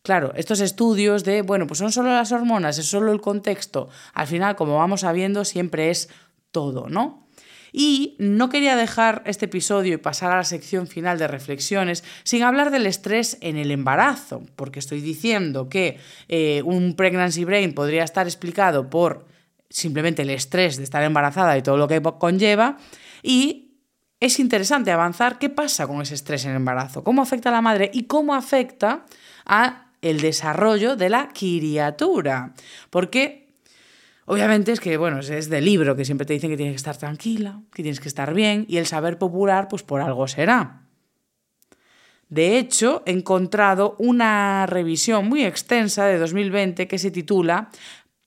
Claro, estos estudios de, bueno, pues son solo las hormonas, es solo el contexto, al final, como vamos sabiendo, siempre es todo, ¿no? Y no quería dejar este episodio y pasar a la sección final de reflexiones sin hablar del estrés en el embarazo, porque estoy diciendo que eh, un pregnancy brain podría estar explicado por simplemente el estrés de estar embarazada y todo lo que conlleva, y es interesante avanzar qué pasa con ese estrés en el embarazo, cómo afecta a la madre y cómo afecta a el desarrollo de la criatura. Porque obviamente es que, bueno, es de libro que siempre te dicen que tienes que estar tranquila, que tienes que estar bien, y el saber popular, pues por algo será. De hecho, he encontrado una revisión muy extensa de 2020 que se titula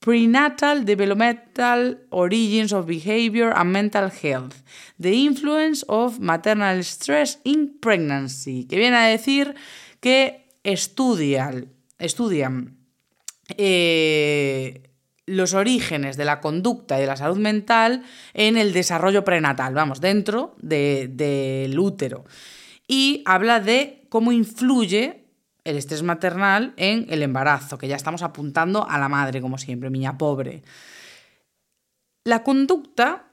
Prenatal Developmental Origins of Behavior and Mental Health, The Influence of Maternal Stress in Pregnancy, que viene a decir que estudian, estudian eh, los orígenes de la conducta y de la salud mental en el desarrollo prenatal, vamos, dentro del útero. Y habla de cómo influye el estrés maternal en el embarazo, que ya estamos apuntando a la madre, como siempre, niña pobre. La conducta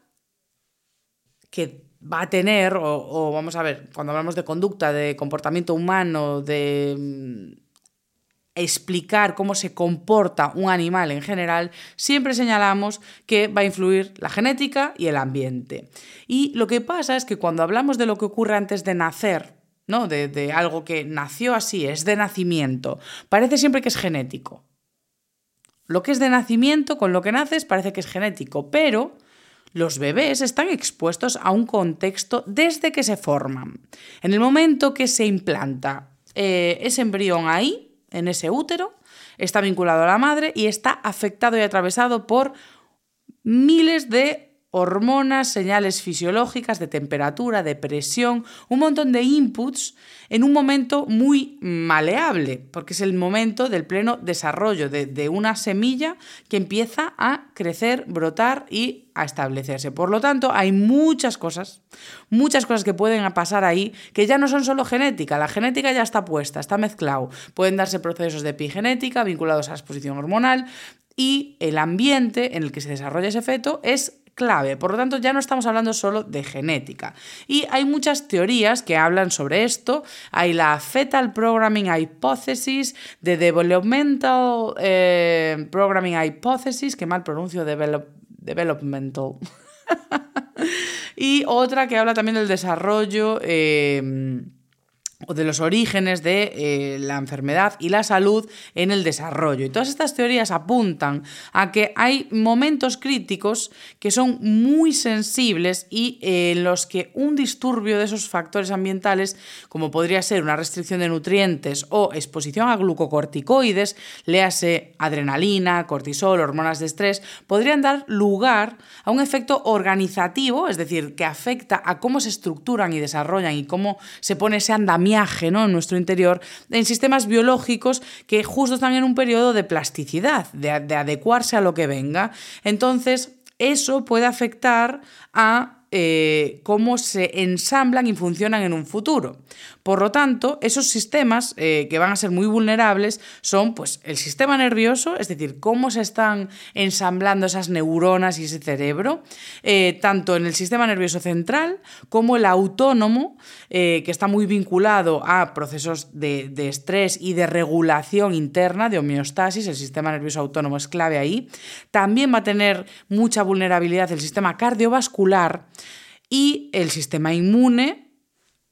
que va a tener, o, vamos a ver, cuando hablamos de conducta, de comportamiento humano, de mm, explicar cómo se comporta un animal en general, siempre señalamos que va a influir la genética y el ambiente. Y lo que pasa es que cuando hablamos de lo que ocurre antes de nacer, ¿no? De, algo que nació así, es de nacimiento. Parece siempre que es genético. Lo que es de nacimiento, con lo que naces, parece que es genético, pero los bebés están expuestos a un contexto desde que se forman. En el momento que se implanta eh, ese embrión ahí, en ese útero, está vinculado a la madre y está afectado y atravesado por miles de hormonas, señales fisiológicas de temperatura, de presión, un montón de inputs en un momento muy maleable, porque es el momento del pleno desarrollo de, una semilla que empieza a crecer, brotar y a establecerse. Por lo tanto, hay muchas cosas, muchas cosas que pueden pasar ahí, que ya no son solo genética, la genética ya está puesta, está mezclado. Pueden darse procesos de epigenética vinculados a la exposición hormonal, y el ambiente en el que se desarrolla ese feto es clave. Por lo tanto, ya no estamos hablando solo de genética. Y hay muchas teorías que hablan sobre esto. Hay la Fetal Programming Hypothesis, de Developmental eh, Programming Hypothesis, que mal pronuncio, developmental. y otra que habla también del desarrollo. Eh, o de los orígenes de eh, la enfermedad y la salud en el desarrollo. Y todas estas teorías apuntan a que hay momentos críticos que son muy sensibles y eh, en los que un disturbio de esos factores ambientales, como podría ser una restricción de nutrientes o exposición a glucocorticoides, léase adrenalina, cortisol, hormonas de estrés, podrían dar lugar a un efecto organizativo, es decir, que afecta a cómo se estructuran y desarrollan y cómo se pone ese andamiento en nuestro interior en sistemas biológicos que justo están en un periodo de plasticidad, de adecuarse a lo que venga. Entonces, eso puede afectar a eh, cómo se ensamblan y funcionan en un futuro. Por lo tanto, esos sistemas eh, que van a ser muy vulnerables son pues, el sistema nervioso, es decir, cómo se están ensamblando esas neuronas y ese cerebro, eh, tanto en el sistema nervioso central como el autónomo, que está muy vinculado a procesos de, de estrés y de regulación interna, de homeostasis, el sistema nervioso autónomo es clave ahí. También va a tener mucha vulnerabilidad el sistema cardiovascular, y el sistema inmune,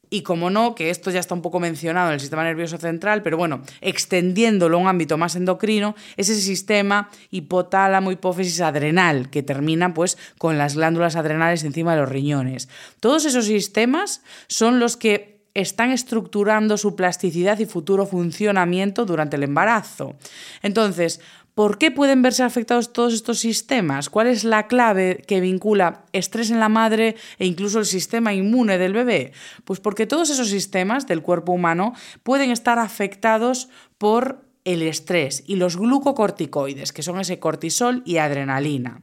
y como no, que esto ya está un poco mencionado en el sistema nervioso central, pero bueno, extendiéndolo a un ámbito más endocrino, es ese sistema hipotálamo, hipófisis adrenal, que termina pues con las glándulas adrenales encima de los riñones. Todos esos sistemas son los que están estructurando su plasticidad y futuro funcionamiento durante el embarazo. Entonces, ¿Por qué pueden verse afectados todos estos sistemas? ¿Cuál es la clave que vincula estrés en la madre e incluso el sistema inmune del bebé? Pues porque todos esos sistemas del cuerpo humano pueden estar afectados por el estrés y los glucocorticoides, que son ese cortisol y adrenalina.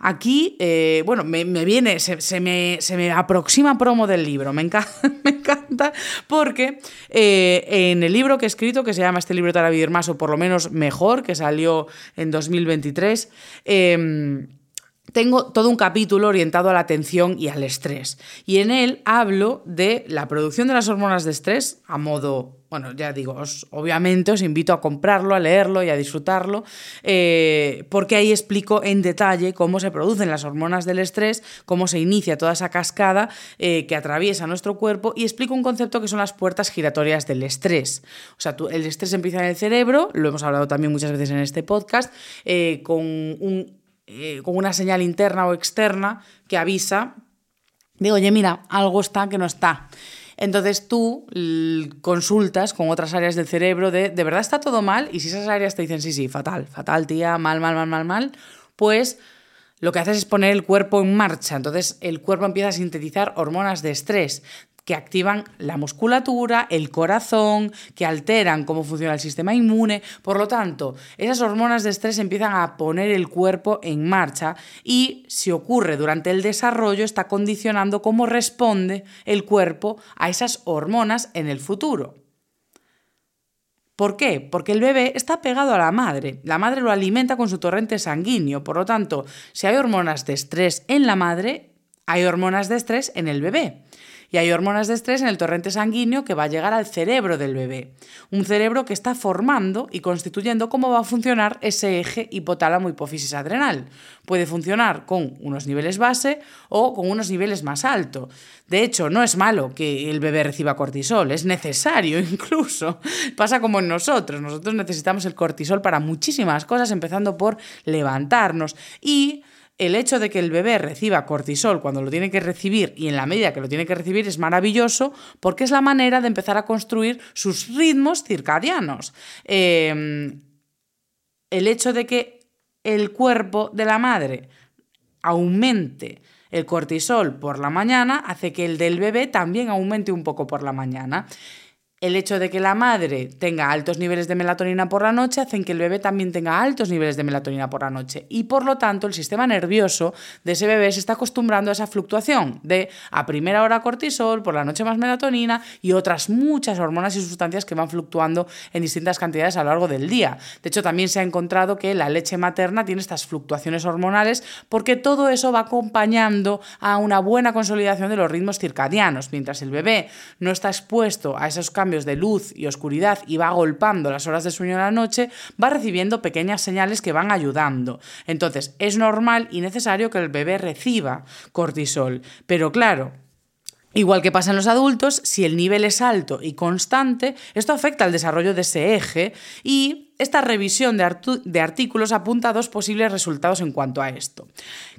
Aquí, eh, bueno, me, viene, se, me, aproxima promo del libro, me encanta, me encanta porque eh, en el libro que he escrito, que se llama Este libro hará vivir más, o por lo menos mejor, que salió en 2023, em, tengo todo un capítulo orientado a la atención y al estrés. Y en él hablo de la producción de las hormonas de estrés a modo bueno, ya digo, obviamente os invito a comprarlo, a leerlo y a disfrutarlo, eh, porque ahí explico en detalle cómo se producen las hormonas del estrés, cómo se inicia toda esa cascada eh, que atraviesa nuestro cuerpo y explico un concepto que son las puertas giratorias del estrés. O sea, el estrés empieza en el cerebro, lo hemos hablado también muchas veces en este podcast, eh, con, un, con una señal interna o externa que avisa de, oye, mira, algo está que no está. Entonces tú consultas con otras áreas del cerebro de, ¿de verdad está todo mal? Y si esas áreas te dicen, sí, sí, fatal, fatal, tía, mal, mal, mal, mal, mal, pues lo que haces es poner el cuerpo en marcha. Entonces el cuerpo empieza a sintetizar hormonas de estrés que activan la musculatura, el corazón, que alteran cómo funciona el sistema inmune. Por lo tanto, esas hormonas de estrés empiezan a poner el cuerpo en marcha y si ocurre durante el desarrollo está condicionando cómo responde el cuerpo a esas hormonas en el futuro. ¿Por qué? Porque el bebé está pegado a la madre. La madre lo alimenta con su torrente sanguíneo. Por lo tanto, si hay hormonas de estrés en la madre, hay hormonas de estrés en el bebé y hay hormonas de estrés en el torrente sanguíneo que va a llegar al cerebro del bebé. Un cerebro que está formando y constituyendo cómo va a funcionar ese eje hipotálamo hipófisis adrenal. Puede funcionar con unos niveles base o con unos niveles más altos. De hecho, no es malo que el bebé reciba cortisol, es necesario incluso. Pasa como en nosotros. Nosotros necesitamos el cortisol para muchísimas cosas, empezando por levantarnos y el hecho de que el bebé reciba cortisol cuando lo tiene que recibir y en la medida que lo tiene que recibir es maravilloso porque es la manera de empezar a construir sus ritmos circadianos. Em, el hecho de que el cuerpo de la madre aumente el cortisol por la mañana hace que el del bebé también aumente un poco por la mañana el hecho de que la madre tenga altos niveles de melatonina por la noche hacen que el bebé también tenga altos niveles de melatonina por la noche. Y por lo tanto, el sistema nervioso de ese bebé se está acostumbrando a esa fluctuación de a primera hora cortisol, por la noche más melatonina y otras muchas hormonas y sustancias que van fluctuando en distintas cantidades a lo largo del día. De hecho, también se ha encontrado que la leche materna tiene estas fluctuaciones hormonales porque todo eso va acompañando a una buena consolidación de los ritmos circadianos. Mientras el bebé no está expuesto a esos cambios de luz y oscuridad y va agolpando las horas de sueño en la noche, va recibiendo pequeñas señales que van ayudando. Entonces, es normal y necesario que el bebé reciba cortisol. Pero claro, Igual que pasa en los adultos, si el nivel es alto y constante, esto afecta al desarrollo de ese eje y esta revisión de, artículos apunta a dos posibles resultados en cuanto a esto.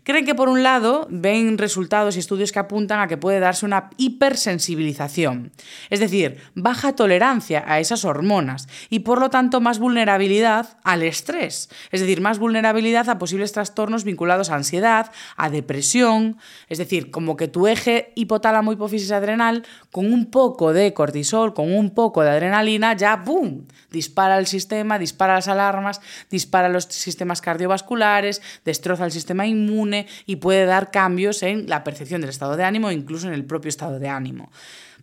Creen que por un lado ven resultados y estudios que apuntan a que puede darse una hipersensibilización, es decir, baja tolerancia a esas hormonas y por lo tanto más vulnerabilidad al estrés, es decir, más vulnerabilidad a posibles trastornos vinculados a ansiedad, a depresión, es decir, como que tu eje hipotálamo hipófisis adrenal con un poco de cortisol, con un poco de adrenalina ya ¡boom! dispara el sistema, las alarmas, dispara los sistemas cardiovasculares, destroza el sistema inmune y puede dar cambios en la percepción del estado de ánimo e incluso en el propio estado de ánimo.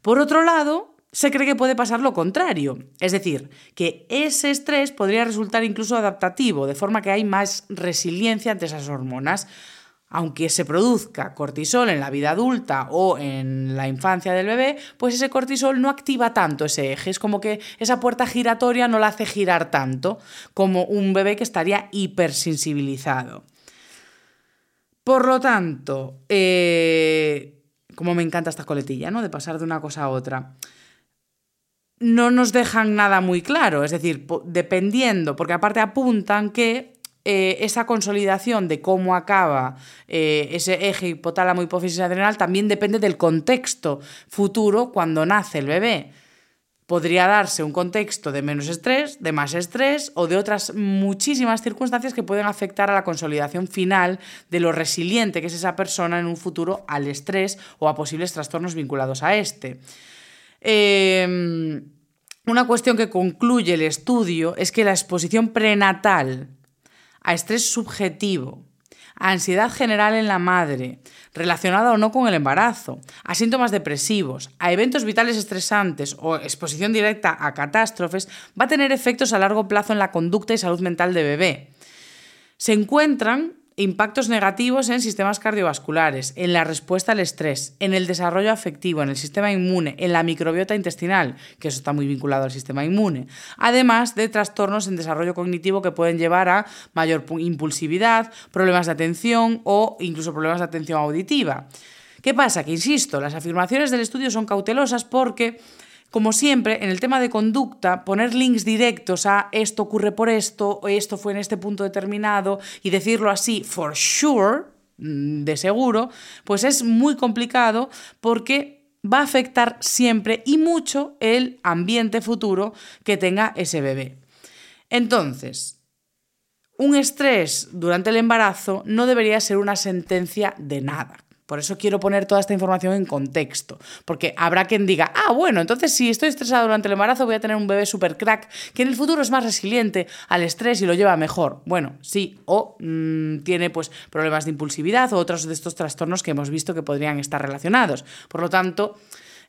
Por otro lado, se cree que puede pasar lo contrario, es decir, que ese estrés podría resultar incluso adaptativo, de forma que hay más resiliencia ante esas hormonas aunque se produzca cortisol en la vida adulta o en la infancia del bebé, pues ese cortisol no activa tanto ese eje. Es como que esa puerta giratoria no la hace girar tanto como un bebé que estaría hipersensibilizado. Por lo tanto, eh, como me encanta esta coletilla, ¿no? De pasar de una cosa a otra no nos dejan nada muy claro, es decir, dependiendo, porque aparte apuntan que eh, esa consolidación de cómo acaba eh, ese eje hipotálamo hipófisis adrenal también depende del contexto futuro cuando nace el bebé. Podría darse un contexto de menos estrés, de más estrés o de otras muchísimas circunstancias que pueden afectar a la consolidación final de lo resiliente que es esa persona en un futuro al estrés o a posibles trastornos vinculados a este. Em, una cuestión que concluye el estudio es que la exposición prenatal a estrés subjetivo, a ansiedad general en la madre, relacionada o no con el embarazo, a síntomas depresivos, a eventos vitales estresantes o exposición directa a catástrofes, va a tener efectos a largo plazo en la conducta y salud mental de bebé. Se encuentran impactos negativos en sistemas cardiovasculares, en la respuesta al estrés, en el desarrollo afectivo, en el sistema inmune, en la microbiota intestinal, que eso está muy vinculado al sistema inmune, además de trastornos en desarrollo cognitivo que pueden llevar a mayor impulsividad, problemas de atención o incluso problemas de atención auditiva. ¿Qué pasa? Que, insisto, las afirmaciones del estudio son cautelosas porque como siempre, en el tema de conducta, poner links directos a esto ocurre por esto, o esto fue en este punto determinado, y decirlo así, for sure, mm, de seguro, pues es muy complicado porque va a afectar siempre y mucho el ambiente futuro que tenga ese bebé. Entonces, un estrés durante el embarazo no debería ser una sentencia de nada. Por eso quiero poner toda esta información en contexto, porque habrá quien diga, ah, bueno, entonces si estoy estresado durante el embarazo voy a tener un bebé super crack que en el futuro es más resiliente al estrés y lo lleva mejor. Bueno, sí, o mm, tiene pues problemas de impulsividad o otros de estos trastornos que hemos visto que podrían estar relacionados. Por lo tanto,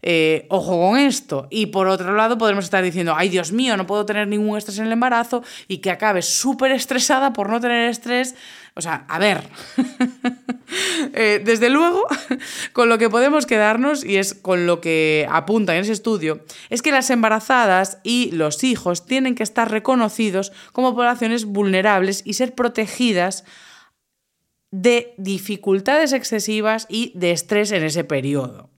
eh, ojo con esto. Y por otro lado, podemos estar diciendo, ay Dios mío, no puedo tener ningún estrés en el embarazo y que acabe súper estresada por no tener estrés. O sea, a ver. Eh, desde luego, con lo que podemos quedarnos, y es con lo que apunta en ese estudio, es que las embarazadas y los hijos tienen que estar reconocidos como poblaciones vulnerables y ser protegidas de dificultades excesivas y de estrés en ese periodo.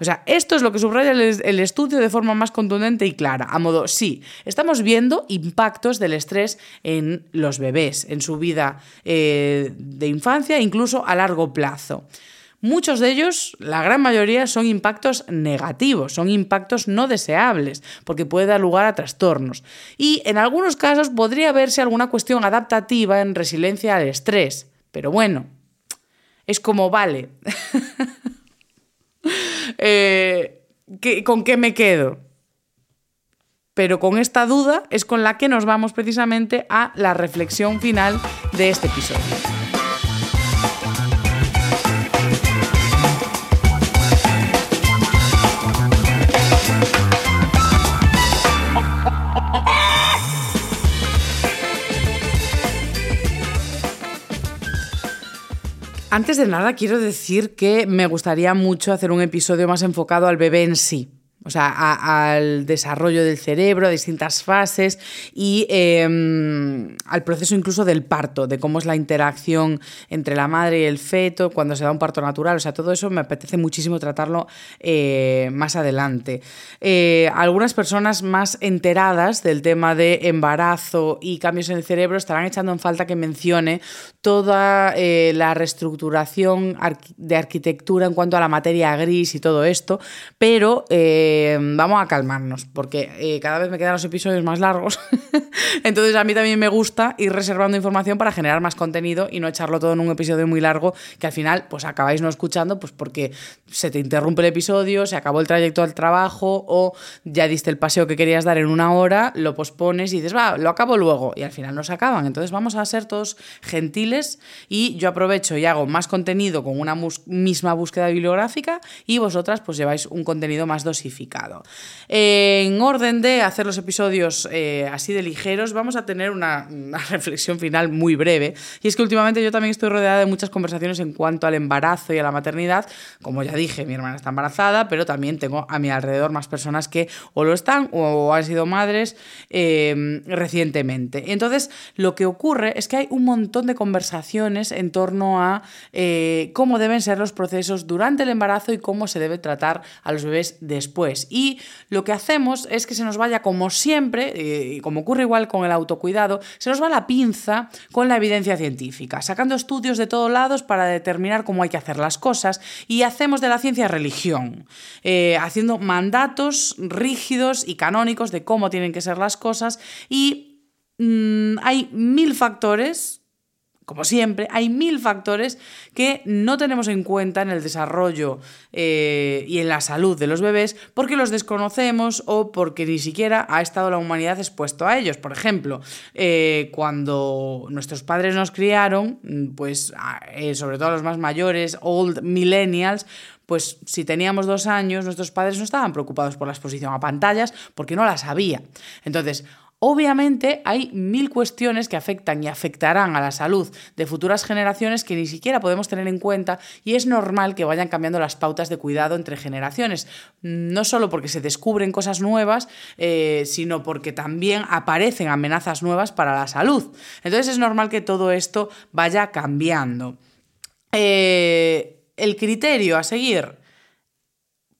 O sea, esto es lo que subraya el, estudio de forma más contundente y clara. A modo, sí, estamos viendo impactos del estrés en los bebés, en su vida eh, de infancia, incluso a largo plazo. Muchos de ellos, la gran mayoría, son impactos negativos, son impactos no deseables, porque puede dar lugar a trastornos. Y en algunos casos podría verse alguna cuestión adaptativa en resiliencia al estrés. Pero bueno, es como vale. Eh, ¿Con qué me quedo? Pero con esta duda es con la que nos vamos precisamente a la reflexión final de este episodio. Antes de nada, quiero decir que me gustaría mucho hacer un episodio más enfocado al bebé en sí o sea, al desarrollo del cerebro, a distintas fases y em, al proceso incluso del parto, de cómo es la interacción entre la madre y el feto cuando se da un parto natural. O sea, todo eso me apetece muchísimo tratarlo eh, más adelante. Eh, algunas personas más enteradas del tema de embarazo y cambios en el cerebro estarán echando en falta que mencione toda eh, la reestructuración de arquitectura en cuanto a la materia gris y todo esto, pero vamos a calmarnos, porque eh, cada vez me quedan los episodios más largos. Entonces a mí también me gusta ir reservando información para generar más contenido y no echarlo todo en un episodio muy largo que al final pues acabáis no escuchando pues porque se te interrumpe el episodio, se acabó el trayecto al trabajo o ya diste el paseo que querías dar en una hora, lo pospones y dices, va, lo acabo luego y al final no se acaban. Entonces vamos a ser todos gentiles y yo aprovecho y hago más contenido con una misma búsqueda bibliográfica y vosotras pues lleváis un contenido más dosificado en orden de hacer los episodios eh, así de ligeros, vamos a tener una, reflexión final muy breve. Y es que últimamente yo también estoy rodeada de muchas conversaciones en cuanto al embarazo y a la maternidad. Como ya dije, mi hermana está embarazada, pero también tengo a mi alrededor más personas que o lo están o han sido madres em, recientemente. Entonces, lo que ocurre es que hay un montón de conversaciones en torno a eh, cómo deben ser los procesos durante el embarazo y cómo se debe tratar a los bebés después. Y lo que hacemos es que se nos vaya, como siempre, eh, y como ocurre igual con el autocuidado, se nos va la pinza con la evidencia científica, sacando estudios de todos lados para determinar cómo hay que hacer las cosas y hacemos de la ciencia religión, eh, haciendo mandatos rígidos y canónicos de cómo tienen que ser las cosas y mm, hay mil factores como siempre, hay mil factores que no tenemos en cuenta en el desarrollo eh, y en la salud de los bebés porque los desconocemos o porque ni siquiera ha estado la humanidad expuesto a ellos. Por ejemplo, eh, cuando nuestros padres nos criaron, pues eh, sobre todo los más mayores, old millennials, pues si teníamos dos años, nuestros padres no estaban preocupados por la exposición a pantallas porque no las había. Entonces, Obviamente hay mil cuestiones que afectan y afectarán a la salud de futuras generaciones que ni siquiera podemos tener en cuenta y es normal que vayan cambiando las pautas de cuidado entre generaciones, no solo porque se descubren cosas nuevas, eh, sino porque también aparecen amenazas nuevas para la salud. Entonces es normal que todo esto vaya cambiando. Eh, el criterio a seguir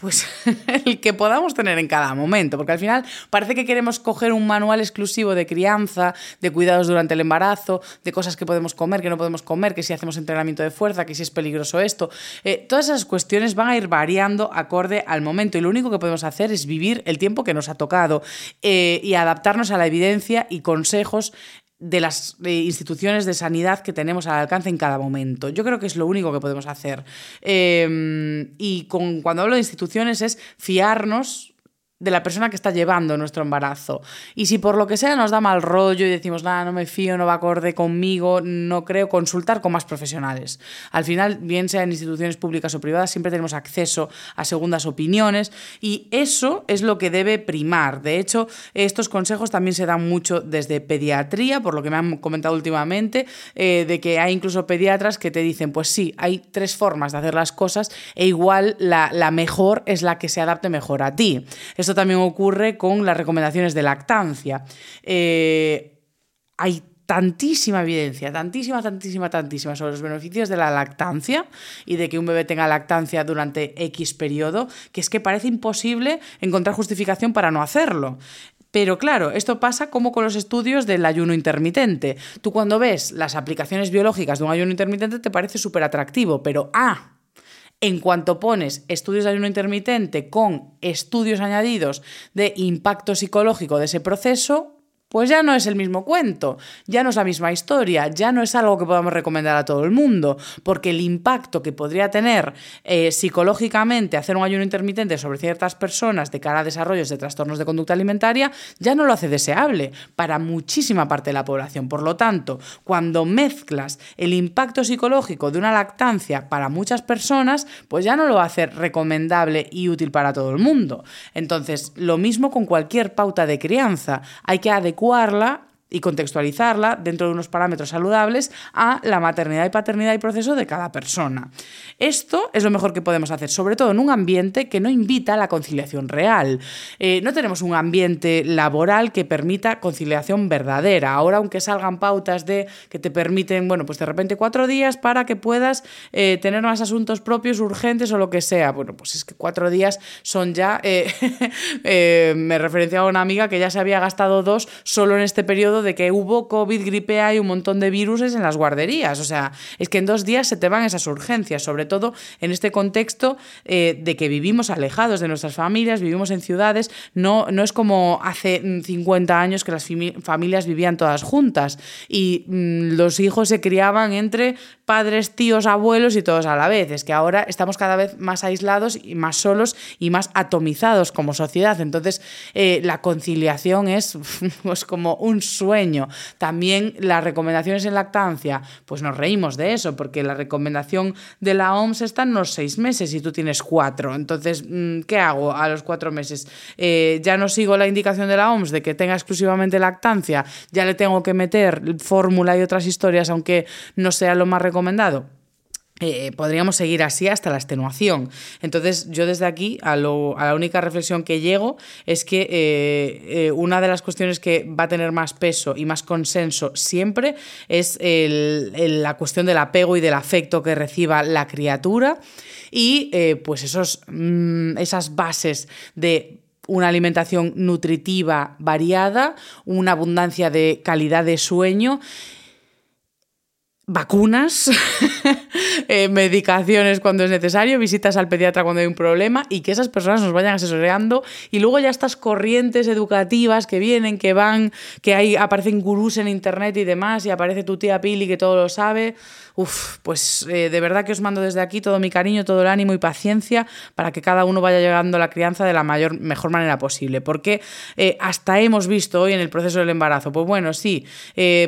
pues el que podamos tener en cada momento, porque al final parece que queremos coger un manual exclusivo de crianza, de cuidados durante el embarazo, de cosas que podemos comer, que no podemos comer, que si hacemos entrenamiento de fuerza, que si es peligroso esto. Eh, todas esas cuestiones van a ir variando acorde al momento y lo único que podemos hacer es vivir el tiempo que nos ha tocado eh, y adaptarnos a la evidencia y consejos de las instituciones de sanidad que tenemos al alcance en cada momento. Yo creo que es lo único que podemos hacer. Em, y con, cuando hablo de instituciones es fiarnos de la persona que está llevando nuestro embarazo. Y si por lo que sea nos da mal rollo y decimos, nada, no me fío, no va acorde conmigo, no creo, consultar con más profesionales. Al final, bien sea en instituciones públicas o privadas, siempre tenemos acceso a segundas opiniones y eso es lo que debe primar. De hecho, estos consejos también se dan mucho desde pediatría, por lo que me han comentado últimamente, eh, de que hay incluso pediatras que te dicen, pues sí, hay tres formas de hacer las cosas e igual la, la mejor es la que se adapte mejor a ti. Esto también ocurre con las recomendaciones de lactancia. Eh, hay tantísima evidencia, tantísima, tantísima, tantísima sobre los beneficios de la lactancia y de que un bebé tenga lactancia durante X periodo, que es que parece imposible encontrar justificación para no hacerlo. Pero claro, esto pasa como con los estudios del ayuno intermitente. Tú cuando ves las aplicaciones biológicas de un ayuno intermitente te parece súper atractivo, pero ah, en cuanto pones estudios de ayuno intermitente con estudios añadidos de impacto psicológico de ese proceso, pues ya no es el mismo cuento, ya no es la misma historia, ya no es algo que podamos recomendar a todo el mundo, porque el impacto que podría tener eh, psicológicamente hacer un ayuno intermitente sobre ciertas personas de cara a desarrollos de trastornos de conducta alimentaria ya no lo hace deseable para muchísima parte de la población. Por lo tanto, cuando mezclas el impacto psicológico de una lactancia para muchas personas, pues ya no lo hace recomendable y útil para todo el mundo. Entonces, lo mismo con cualquier pauta de crianza, hay que adecuar adecuarla y contextualizarla dentro de unos parámetros saludables a la maternidad y paternidad y proceso de cada persona. Esto es lo mejor que podemos hacer, sobre todo en un ambiente que no invita a la conciliación real. Eh, no tenemos un ambiente laboral que permita conciliación verdadera. Ahora, aunque salgan pautas de que te permiten, bueno, pues de repente cuatro días para que puedas eh, tener más asuntos propios, urgentes o lo que sea. Bueno, pues es que cuatro días son ya. Eh, me referenciaba una amiga que ya se había gastado dos solo en este periodo de que hubo COVID, gripe A y un montón de virus en las guarderías. O sea, es que en dos días se te van esas urgencias, sobre todo en este contexto eh, de que vivimos alejados de nuestras familias, vivimos en ciudades. No, no es como hace 50 años que las familias vivían todas juntas y mm, los hijos se criaban entre padres, tíos, abuelos y todos a la vez. Es que ahora estamos cada vez más aislados y más solos y más atomizados como sociedad. Entonces, eh, la conciliación es pues, como un. También las recomendaciones en lactancia, pues nos reímos de eso, porque la recomendación de la OMS está en los seis meses y tú tienes cuatro. Entonces, mm, ¿qué hago a los cuatro meses? Eh, ya no sigo la indicación de la OMS de que tenga exclusivamente lactancia, ya le tengo que meter fórmula y otras historias, aunque no sea lo más recomendado. Eh, podríamos seguir así hasta la extenuación. Entonces, yo desde aquí a, la única reflexión que llego es que eh, eh, una de las cuestiones que va a tener más peso y más consenso siempre es la cuestión del apego y del afecto que reciba la criatura y pues esos, mm, esas bases de una alimentación nutritiva variada, una abundancia de calidad de sueño vacunas, eh, medicaciones cuando es necesario, visitas al pediatra cuando hay un problema y que esas personas nos vayan asesorando y luego ya estas corrientes educativas que vienen, que van, que hay, aparecen gurús en internet y demás y aparece tu tía Pili que todo lo sabe. Uf, pues eh, de verdad que os mando desde aquí todo mi cariño, todo el ánimo y paciencia para que cada uno vaya llegando a la crianza de la mayor, mejor manera posible. Porque eh, hasta hemos visto hoy en el proceso del embarazo, pues bueno, sí,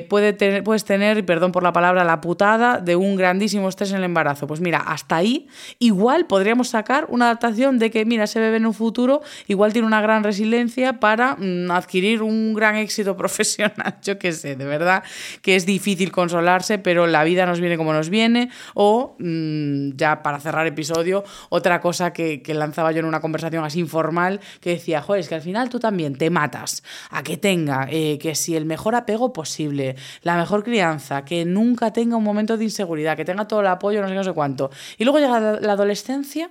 puede tener, puedes tener, perdón por la palabra, la putada de un grandísimo estrés en el embarazo. Pues mira, hasta ahí igual podríamos sacar una adaptación de que, mira, ese bebé en un futuro igual tiene una gran resiliencia para mm, adquirir un gran éxito profesional. Yo qué sé, de verdad que es difícil consolarse, pero la vida nos viene como nos viene. O, mm, ya para cerrar episodio, otra cosa que, lanzaba yo en una conversación así informal, que decía, joder, es que al final tú también te matas a que tenga, eh, que si el mejor apego posible, la mejor crianza, que nunca tenga un momento de inseguridad, que tenga todo el apoyo, no sé, no sé cuánto. Y luego llega la adolescencia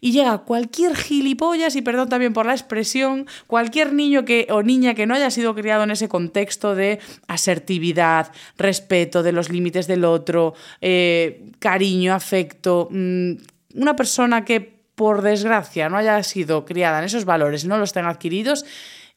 y llega cualquier gilipollas, y perdón también por la expresión, cualquier niño que, o niña que no haya sido criado en ese contexto de asertividad, respeto de los límites del otro, eh, cariño, afecto, mm, una persona que por desgracia no haya sido criada en esos valores no los tenga adquiridos,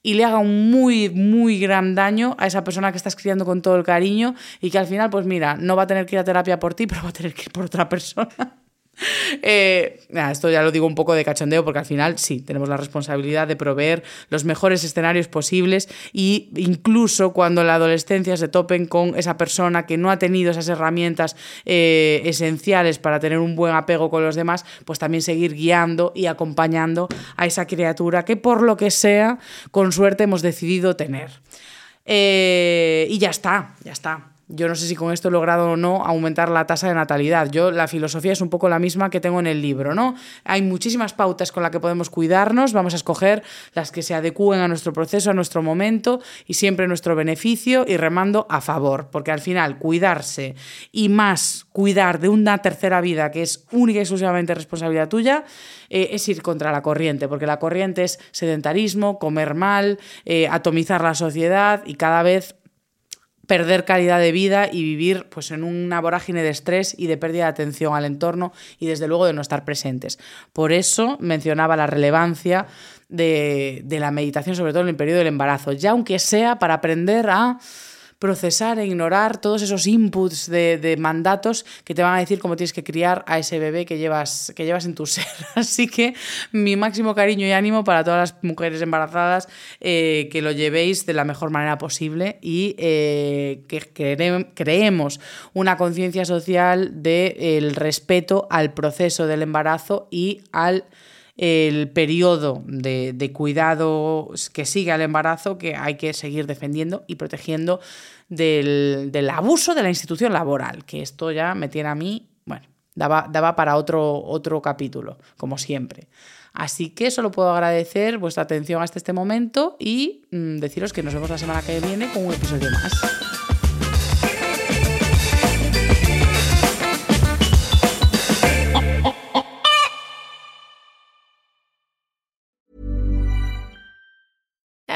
y le haga un muy, muy gran daño a esa persona que estás criando con todo el cariño y que al final, pues mira, no va a tener que ir a terapia por ti, pero va a tener que ir por otra persona. Eh, esto ya lo digo un poco de cachondeo porque al final sí, tenemos la responsabilidad de proveer los mejores escenarios posibles y incluso cuando la adolescencia se topen con esa persona que no ha tenido esas herramientas eh, esenciales para tener un buen apego con los demás, pues también seguir guiando y acompañando a esa criatura que por lo que sea, con suerte hemos decidido tener. Eh, y ya está, ya está. Yo no sé si con esto he logrado o no aumentar la tasa de natalidad. Yo la filosofía es un poco la misma que tengo en el libro, ¿no? Hay muchísimas pautas con las que podemos cuidarnos, vamos a escoger las que se adecúen a nuestro proceso, a nuestro momento y siempre nuestro beneficio y remando a favor, porque al final cuidarse y más cuidar de una tercera vida que es única y exclusivamente responsabilidad tuya, eh, es ir contra la corriente, porque la corriente es sedentarismo, comer mal, eh, atomizar la sociedad y cada vez perder calidad de vida y vivir pues, en una vorágine de estrés y de pérdida de atención al entorno y desde luego de no estar presentes. Por eso mencionaba la relevancia de, de la meditación, sobre todo en el periodo del embarazo, ya aunque sea para aprender a procesar e ignorar todos esos inputs de, mandatos que te van a decir cómo tienes que criar a ese bebé que llevas, que llevas en tu ser. Así que mi máximo cariño y ánimo para todas las mujeres embarazadas, eh, que lo llevéis de la mejor manera posible y eh, que creemos una conciencia social del respeto al proceso del embarazo y al el periodo de, cuidado que sigue al embarazo que hay que seguir defendiendo y protegiendo del, abuso de la institución laboral, que esto ya me tiene a mí, bueno, daba, daba para otro, otro capítulo, como siempre. Así que solo puedo agradecer vuestra atención hasta este momento y mm, deciros que nos vemos la semana que viene con un episodio más.